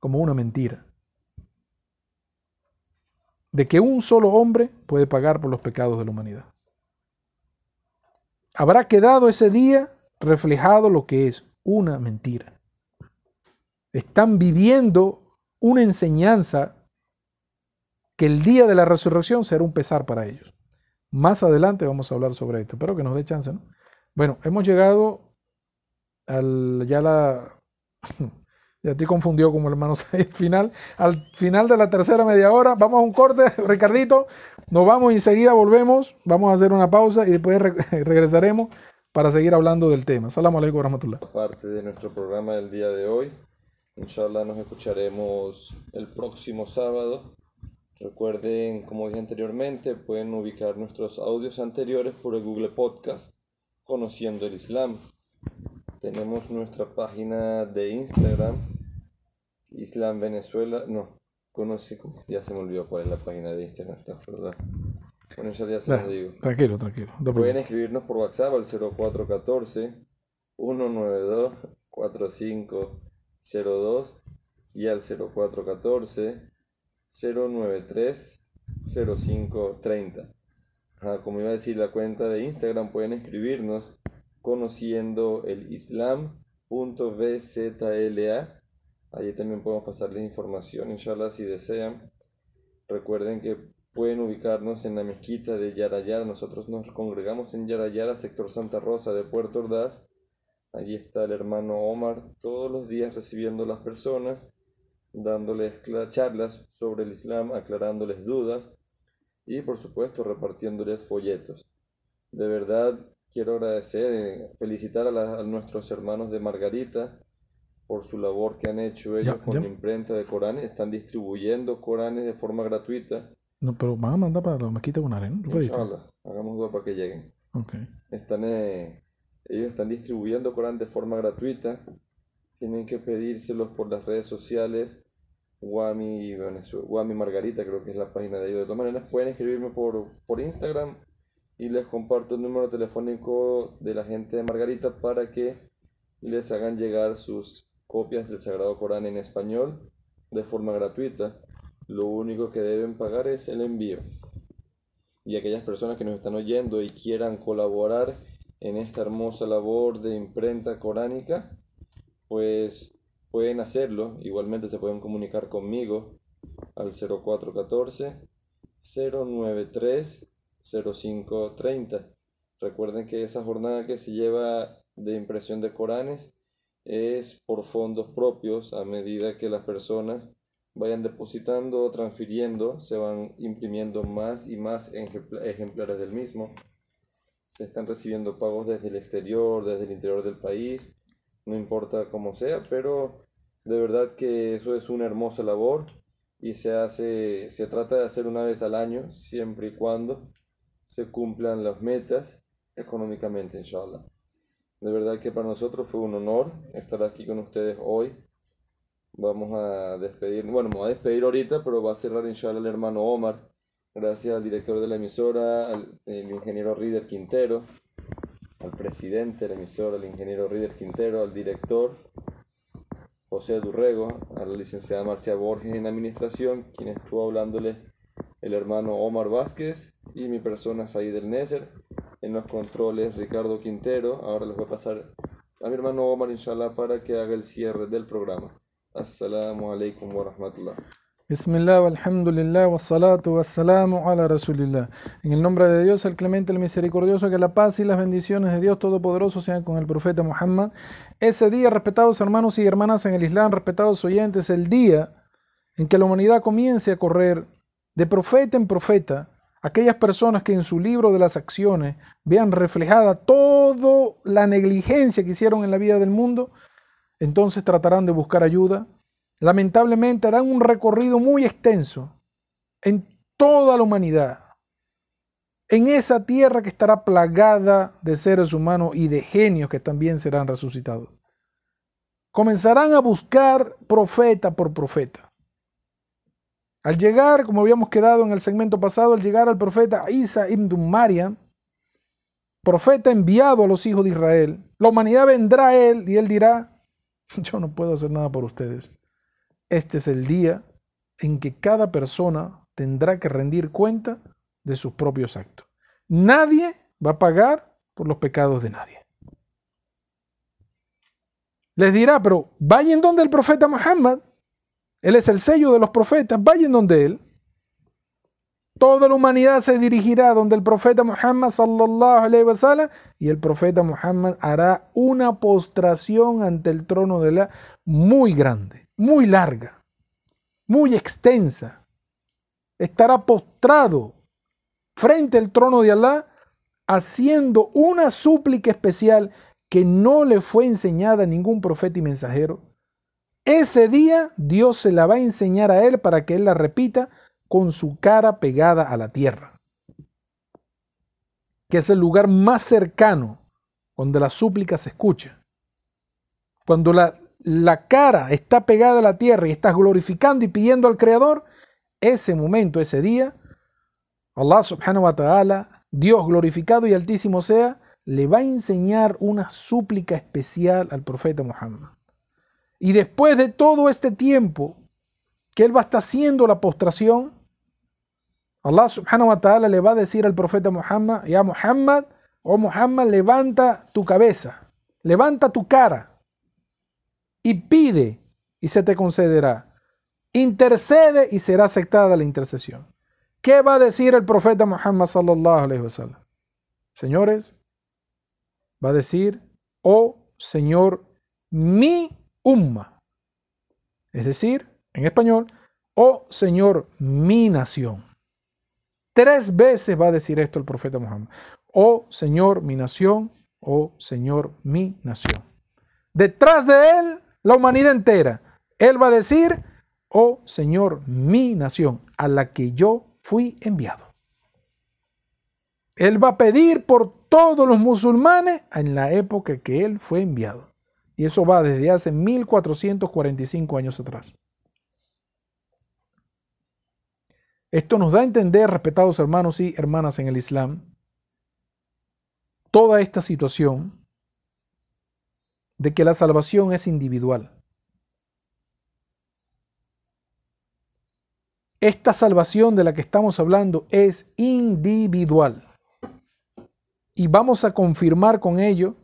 como una mentira de que un solo hombre puede pagar por los pecados de la humanidad. Habrá quedado ese día reflejado lo que es una mentira. Están viviendo una enseñanza que el día de la resurrección será un pesar para ellos. Más adelante vamos a hablar sobre esto. Espero que nos dé chance. ¿no? Bueno, hemos llegado al ya la Ya te confundió como al final, al final de la tercera media hora. Vamos a un corte, Ricardito. Nos vamos y enseguida volvemos. Vamos a hacer una pausa y después regresaremos para seguir hablando del tema. Salam alaikum warahmatullah. Parte de nuestro programa del día de hoy. Inshallah nos escucharemos el próximo sábado. Recuerden, como dije anteriormente, pueden ubicar nuestros audios anteriores por el Google Podcast, Conociendo el Islam. Tenemos nuestra página de Instagram, Islam Venezuela, no, conoce, ya se me olvidó cuál es la página de Instagram, está verdad. Bueno, ya, ya se lo digo. Tranquilo, tranquilo. Pueden escribirnos por WhatsApp al 0414 192 4502 y al 0414 093 0530. como iba a decir la cuenta de Instagram, pueden escribirnos conociendo el islam.vzla Allí también podemos pasarles información, inshallah, si desean. Recuerden que pueden ubicarnos en la mezquita de Yarayara. Nosotros nos congregamos en Yarayara, sector Santa Rosa de Puerto Ordaz. Allí está el hermano Omar todos los días recibiendo a las personas, dándoles charlas sobre el Islam, aclarándoles dudas y por supuesto repartiéndoles folletos. De verdad quiero agradecer, eh, felicitar a, a nuestros hermanos de Margarita, por su labor que han hecho ellos con la imprenta de Coranes. Están distribuyendo Coranes de forma gratuita No, pero van a mandar para la mezquita con arena. ¿Lo pediste? Inshallah, hagamos duda para que lleguen. Ok. Están, eh, ellos están distribuyendo Corán de forma gratuita. Tienen que pedírselos por las redes sociales. Wami, Venezue- Wami Margarita, creo que es la página de ellos. De todas maneras, pueden escribirme por, por Instagram y les comparto el número telefónico de la gente de Margarita para que les hagan llegar sus copias del Sagrado Corán en español de forma gratuita. Lo único que deben pagar es el envío y aquellas personas que nos están oyendo y quieran colaborar en esta hermosa labor de imprenta coránica, pues pueden hacerlo. Igualmente se pueden comunicar conmigo al 0414 093 0530. Recuerden que esa jornada que se lleva de impresión de Coranes es por fondos propios a medida que las personas vayan depositando transfiriendo, se van imprimiendo más y más ejempla- ejemplares del mismo. Se están recibiendo pagos desde el exterior, desde el interior del país, no importa cómo sea, pero de verdad que eso es una hermosa labor y se hace, se trata de hacer una vez al año, siempre y cuando se cumplan las metas económicamente, inshallah. De verdad que para nosotros fue un honor estar aquí con ustedes hoy. Vamos a despedir, bueno, me voy a despedir ahorita, pero va a cerrar inshallah el hermano Omar. Gracias al director de la emisora, al el ingeniero Rider Quintero, al presidente de la emisora, al ingeniero Rider Quintero, al director José Durrego, a la licenciada Marcia Borges en administración, quien estuvo hablándole el hermano Omar Vázquez y mi persona Said El Nezer. En los controles Ricardo Quintero. Ahora les voy a pasar a mi hermano Omar, inshallah, para que haga el cierre del programa. Alaikum wa. Bismillah, alhamdulillah, ala rasulillah. En el nombre de Dios, el clemente, el misericordioso, que la paz y las bendiciones de Dios Todopoderoso sean con el profeta Muhammad. Ese día, respetados hermanos y hermanas en el Islam, respetados oyentes, el día en que la humanidad comience a correr de profeta en profeta, aquellas personas que en su libro de las acciones vean reflejada toda la negligencia que hicieron en la vida del mundo, entonces tratarán de buscar ayuda. Lamentablemente harán un recorrido muy extenso en toda la humanidad, en esa tierra que estará plagada de seres humanos y de genios que también serán resucitados. Comenzarán a buscar profeta por profeta. Al llegar, como habíamos quedado en el segmento pasado, al llegar al profeta Isa ibn Mariam, profeta enviado a los hijos de Israel, la humanidad vendrá a él y él dirá, yo no puedo hacer nada por ustedes. Este es el día en que cada persona tendrá que rendir cuenta de sus propios actos. Nadie va a pagar por los pecados de nadie. Les dirá, pero vayan donde el profeta Muhammad. Él es el sello de los profetas. Vayan donde él. Toda la humanidad se dirigirá donde el profeta Muhammad sallallahu alaihi wasallam y el profeta Muhammad hará una postración ante el trono de la muy grande, muy larga, muy extensa. Estará postrado frente al trono de Alá haciendo una súplica especial que no le fue enseñada a ningún profeta y mensajero. Ese día Dios se la va a enseñar a él para que él la repita con su cara pegada a la tierra, que es el lugar más cercano donde la súplica se escucha. Cuando la, la cara está pegada a la tierra y estás glorificando y pidiendo al Creador, ese momento, ese día, Allah subhanahu wa ta'ala, Dios glorificado y altísimo sea, le va a enseñar una súplica especial al profeta Muhammad. Y después de todo este tiempo que él va a estar haciendo la postración, Allah subhanahu wa ta'ala le va a decir al profeta Muhammad, ya Muhammad, oh Muhammad, levanta tu cabeza, levanta tu cara y pide y se te concederá. Intercede y será aceptada la intercesión. ¿Qué va a decir el profeta Muhammad sallallahu alaihi wasallam? Señores, va a decir, oh Señor, mi umma. Es decir, en español, oh Señor, mi nación. Tres veces va a decir esto el profeta Muhammad. Oh Señor, mi nación, oh Señor, mi nación. Detrás de él, la humanidad entera. Él va a decir, oh Señor, mi nación, a la que yo fui enviado. Él va a pedir por todos los musulmanes en la época que él fue enviado. Y eso va desde hace 1445 años atrás. Esto nos da a entender, respetados hermanos y hermanas en el Islam, toda esta situación de que la salvación es individual. Esta salvación de la que estamos hablando es individual. Y vamos a confirmar con ello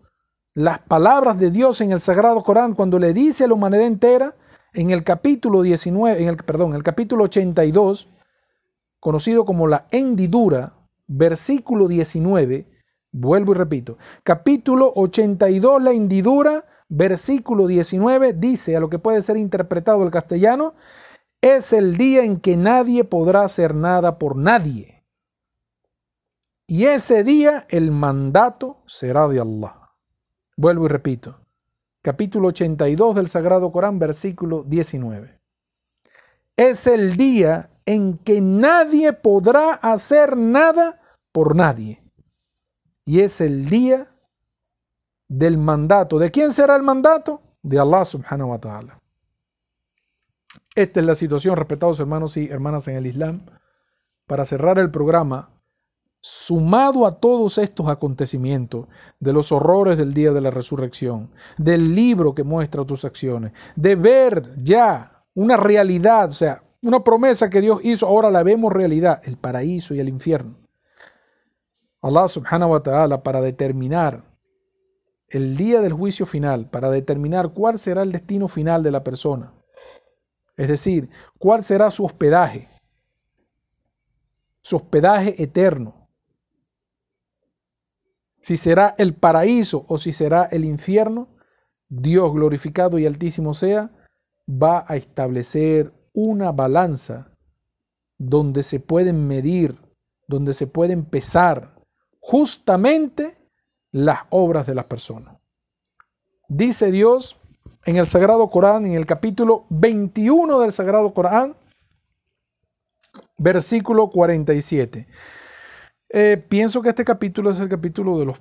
las palabras de Dios en el Sagrado Corán cuando le dice a la humanidad entera en el capítulo 19, en el, perdón, el capítulo 82, conocido como la hendidura, versículo 19, vuelvo y repito, capítulo 82, la hendidura, versículo 19, dice a lo que puede ser interpretado el castellano, es el día en que nadie podrá hacer nada por nadie. Y ese día el mandato será de Allah. Vuelvo y repito. Capítulo 82 del Sagrado Corán, versículo 19. Es el día en que nadie podrá hacer nada por nadie. Y es el día del mandato. ¿De quién será el mandato? De Allah subhanahu wa ta'ala. Esta es la situación, respetados hermanos y hermanas en el Islam. Para cerrar el programa, sumado a todos estos acontecimientos, de los horrores del día de la resurrección, del libro que muestra tus acciones, de ver ya una realidad, o sea, una promesa que Dios hizo, ahora la vemos realidad, el paraíso y el infierno. Allah subhanahu wa ta'ala para determinar el día del juicio final, para determinar cuál será el destino final de la persona. Es decir, cuál será su hospedaje, su hospedaje eterno si será el paraíso o si será el infierno, Dios glorificado y altísimo sea, va a establecer una balanza donde se pueden medir, donde se pueden pesar justamente las obras de las personas. Dice Dios en el Sagrado Corán, en el capítulo 21 del Sagrado Corán, versículo 47. Eh, pienso que este capítulo es el capítulo de los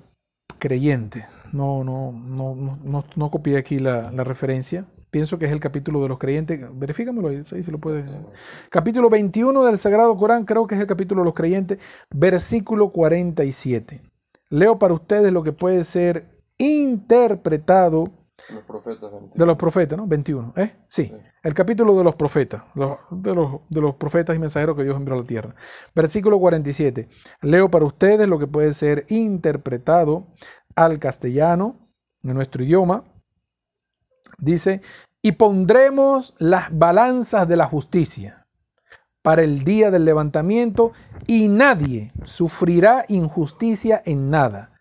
creyentes. No, no, no, no, no copié aquí la, referencia. Pienso que es el capítulo de los creyentes. Verifícamelo ahí, si lo puedes. Capítulo 21 del Sagrado Corán, creo que es el capítulo de los creyentes, versículo 47. Leo para ustedes lo que puede ser interpretado los profetas, De los profetas, ¿no? 21. ¿eh? Sí. El capítulo de los profetas, de, los, de los profetas y mensajeros que Dios envió a la tierra. Versículo 47. Leo para ustedes lo que puede ser interpretado al castellano, en nuestro idioma. Dice, y pondremos las balanzas de la justicia para el día del levantamiento y nadie sufrirá injusticia en nada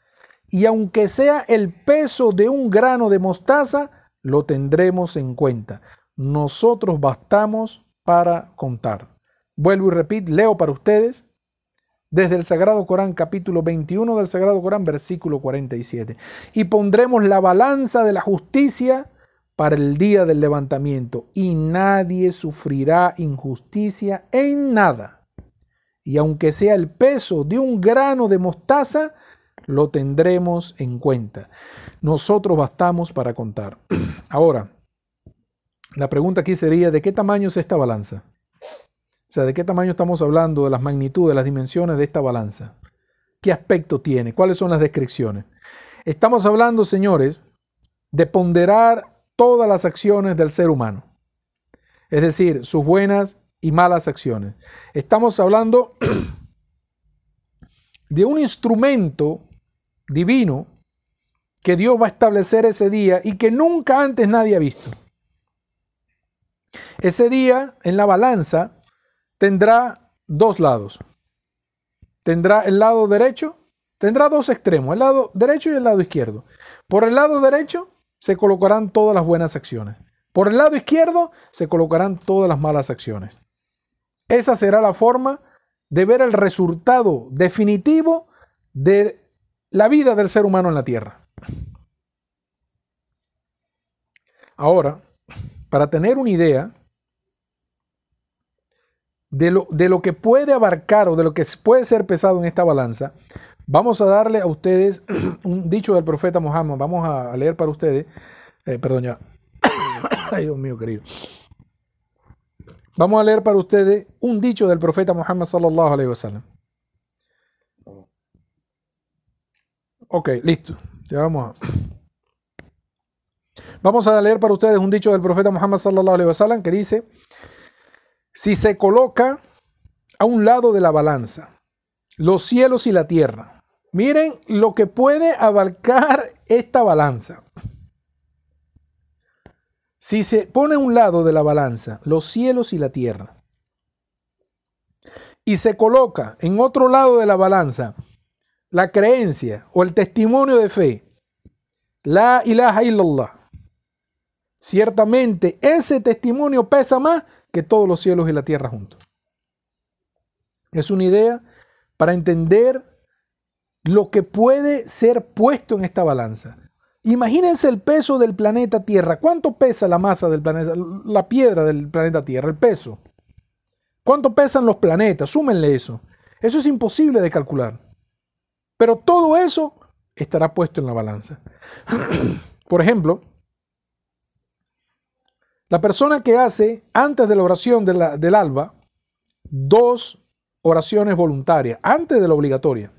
y aunque sea el peso de un grano de mostaza, lo tendremos en cuenta. Nosotros bastamos para contar. Vuelvo y repito, leo para ustedes desde el Sagrado Corán, capítulo 21 del Sagrado Corán, versículo 47. Y pondremos la balanza de la justicia para el día del levantamiento, y nadie sufrirá injusticia en nada. Y aunque sea el peso de un grano de mostaza, lo tendremos en cuenta. Nosotros bastamos para contar. Ahora, la pregunta aquí sería, ¿de qué tamaño es esta balanza? O sea, ¿de qué tamaño estamos hablando? De las magnitudes, las dimensiones de esta balanza. ¿Qué aspecto tiene? ¿Cuáles son las descripciones? Estamos hablando, señores, de ponderar todas las acciones del ser humano. Es decir, sus buenas y malas acciones. Estamos hablando de un instrumento divino que Dios va a establecer ese día y que nunca antes nadie ha visto. Ese día en la balanza tendrá dos lados. Tendrá el lado derecho, tendrá dos extremos, el lado derecho y el lado izquierdo. Por el lado derecho se colocarán todas las buenas acciones. Por el lado izquierdo se colocarán todas las malas acciones. Esa será la forma de ver el resultado definitivo de la vida del ser humano en la tierra. Ahora, para tener una idea de lo, de lo que puede abarcar o de lo que puede ser pesado en esta balanza, vamos a darle a ustedes un dicho del profeta Muhammad. Vamos a leer para ustedes. Eh, perdón, ya. Ay, Dios mío, querido. Vamos a leer para ustedes un dicho del profeta Muhammad sallallahu alaihi wasallam. Ok, listo. Ya vamos a... Vamos a leer para ustedes un dicho del profeta Muhammad sallallahu alaihi wasallam que dice: Si se coloca a un lado de la balanza los cielos y la tierra, miren lo que puede abarcar esta balanza. Si se pone a un lado de la balanza los cielos y la tierra, y se coloca en otro lado de la balanza la creencia o el testimonio de fe, la ilaha illallah, ciertamente ese testimonio pesa más que todos los cielos y la tierra juntos. Es una idea para entender lo que puede ser puesto en esta balanza. Imagínense el peso del planeta Tierra. ¿Cuánto pesa la masa del planeta, la piedra del planeta Tierra, el peso? ¿Cuánto pesan los planetas? Súmenle eso. Eso es imposible de calcular. Pero todo eso estará puesto en la balanza. Por ejemplo, la persona que hace antes de la oración del alba dos oraciones voluntarias, antes de la obligatoria.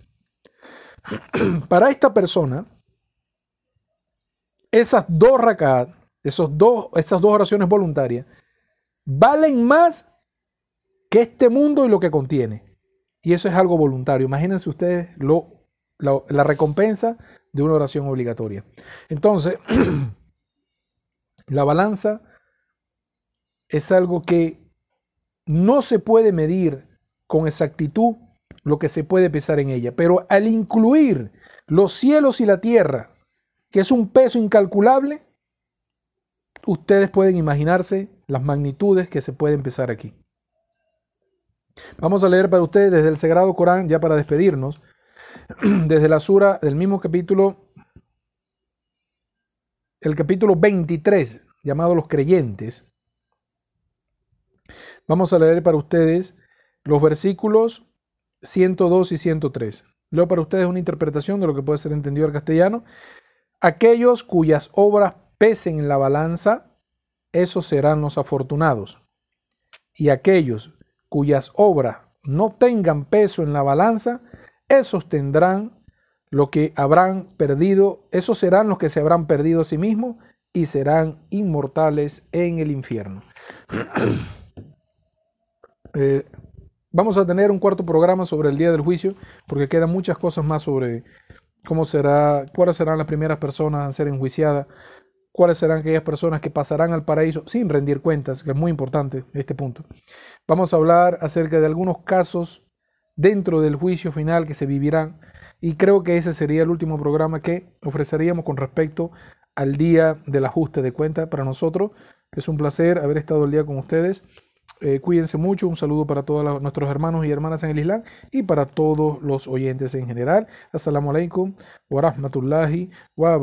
Para esta persona, esas dos rakat, esos dos, esas dos oraciones voluntarias, valen más que este mundo y lo que contiene. Y eso es algo voluntario. Imagínense ustedes lo, la, la recompensa de una oración obligatoria. Entonces, la balanza es algo que no se puede medir con exactitud lo que se puede pesar en ella, pero al incluir los cielos y la tierra que es un peso incalculable, ustedes pueden imaginarse las magnitudes que se pueden empezar aquí. Vamos a leer para ustedes desde el Sagrado Corán, ya para despedirnos, desde la sura del mismo capítulo, el capítulo 23, llamado Los Creyentes. Vamos a leer para ustedes los versículos 102 y 103. Leo para ustedes una interpretación de lo que puede ser entendido al castellano Aquellos cuyas obras pesen en la balanza, esos serán los afortunados. Y aquellos cuyas obras no tengan peso en la balanza, esos tendrán lo que habrán perdido, esos serán los que se habrán perdido a sí mismos y serán inmortales en el infierno. Eh, vamos a tener un cuarto programa sobre el día del juicio, porque quedan muchas cosas más sobre cómo será, cuáles serán las primeras personas a ser enjuiciadas, cuáles serán aquellas personas que pasarán al paraíso sin rendir cuentas, que es muy importante este punto. Vamos a hablar acerca de algunos casos dentro del juicio final que se vivirán y creo que ese sería el último programa que ofreceríamos con respecto al día del ajuste de cuentas para nosotros. Es un placer haber estado el día con ustedes. Eh, cuídense mucho, un saludo para todos nuestros hermanos y hermanas en el Islam y para todos los oyentes en general. Assalamu alaikum wa rahmatullahi wa.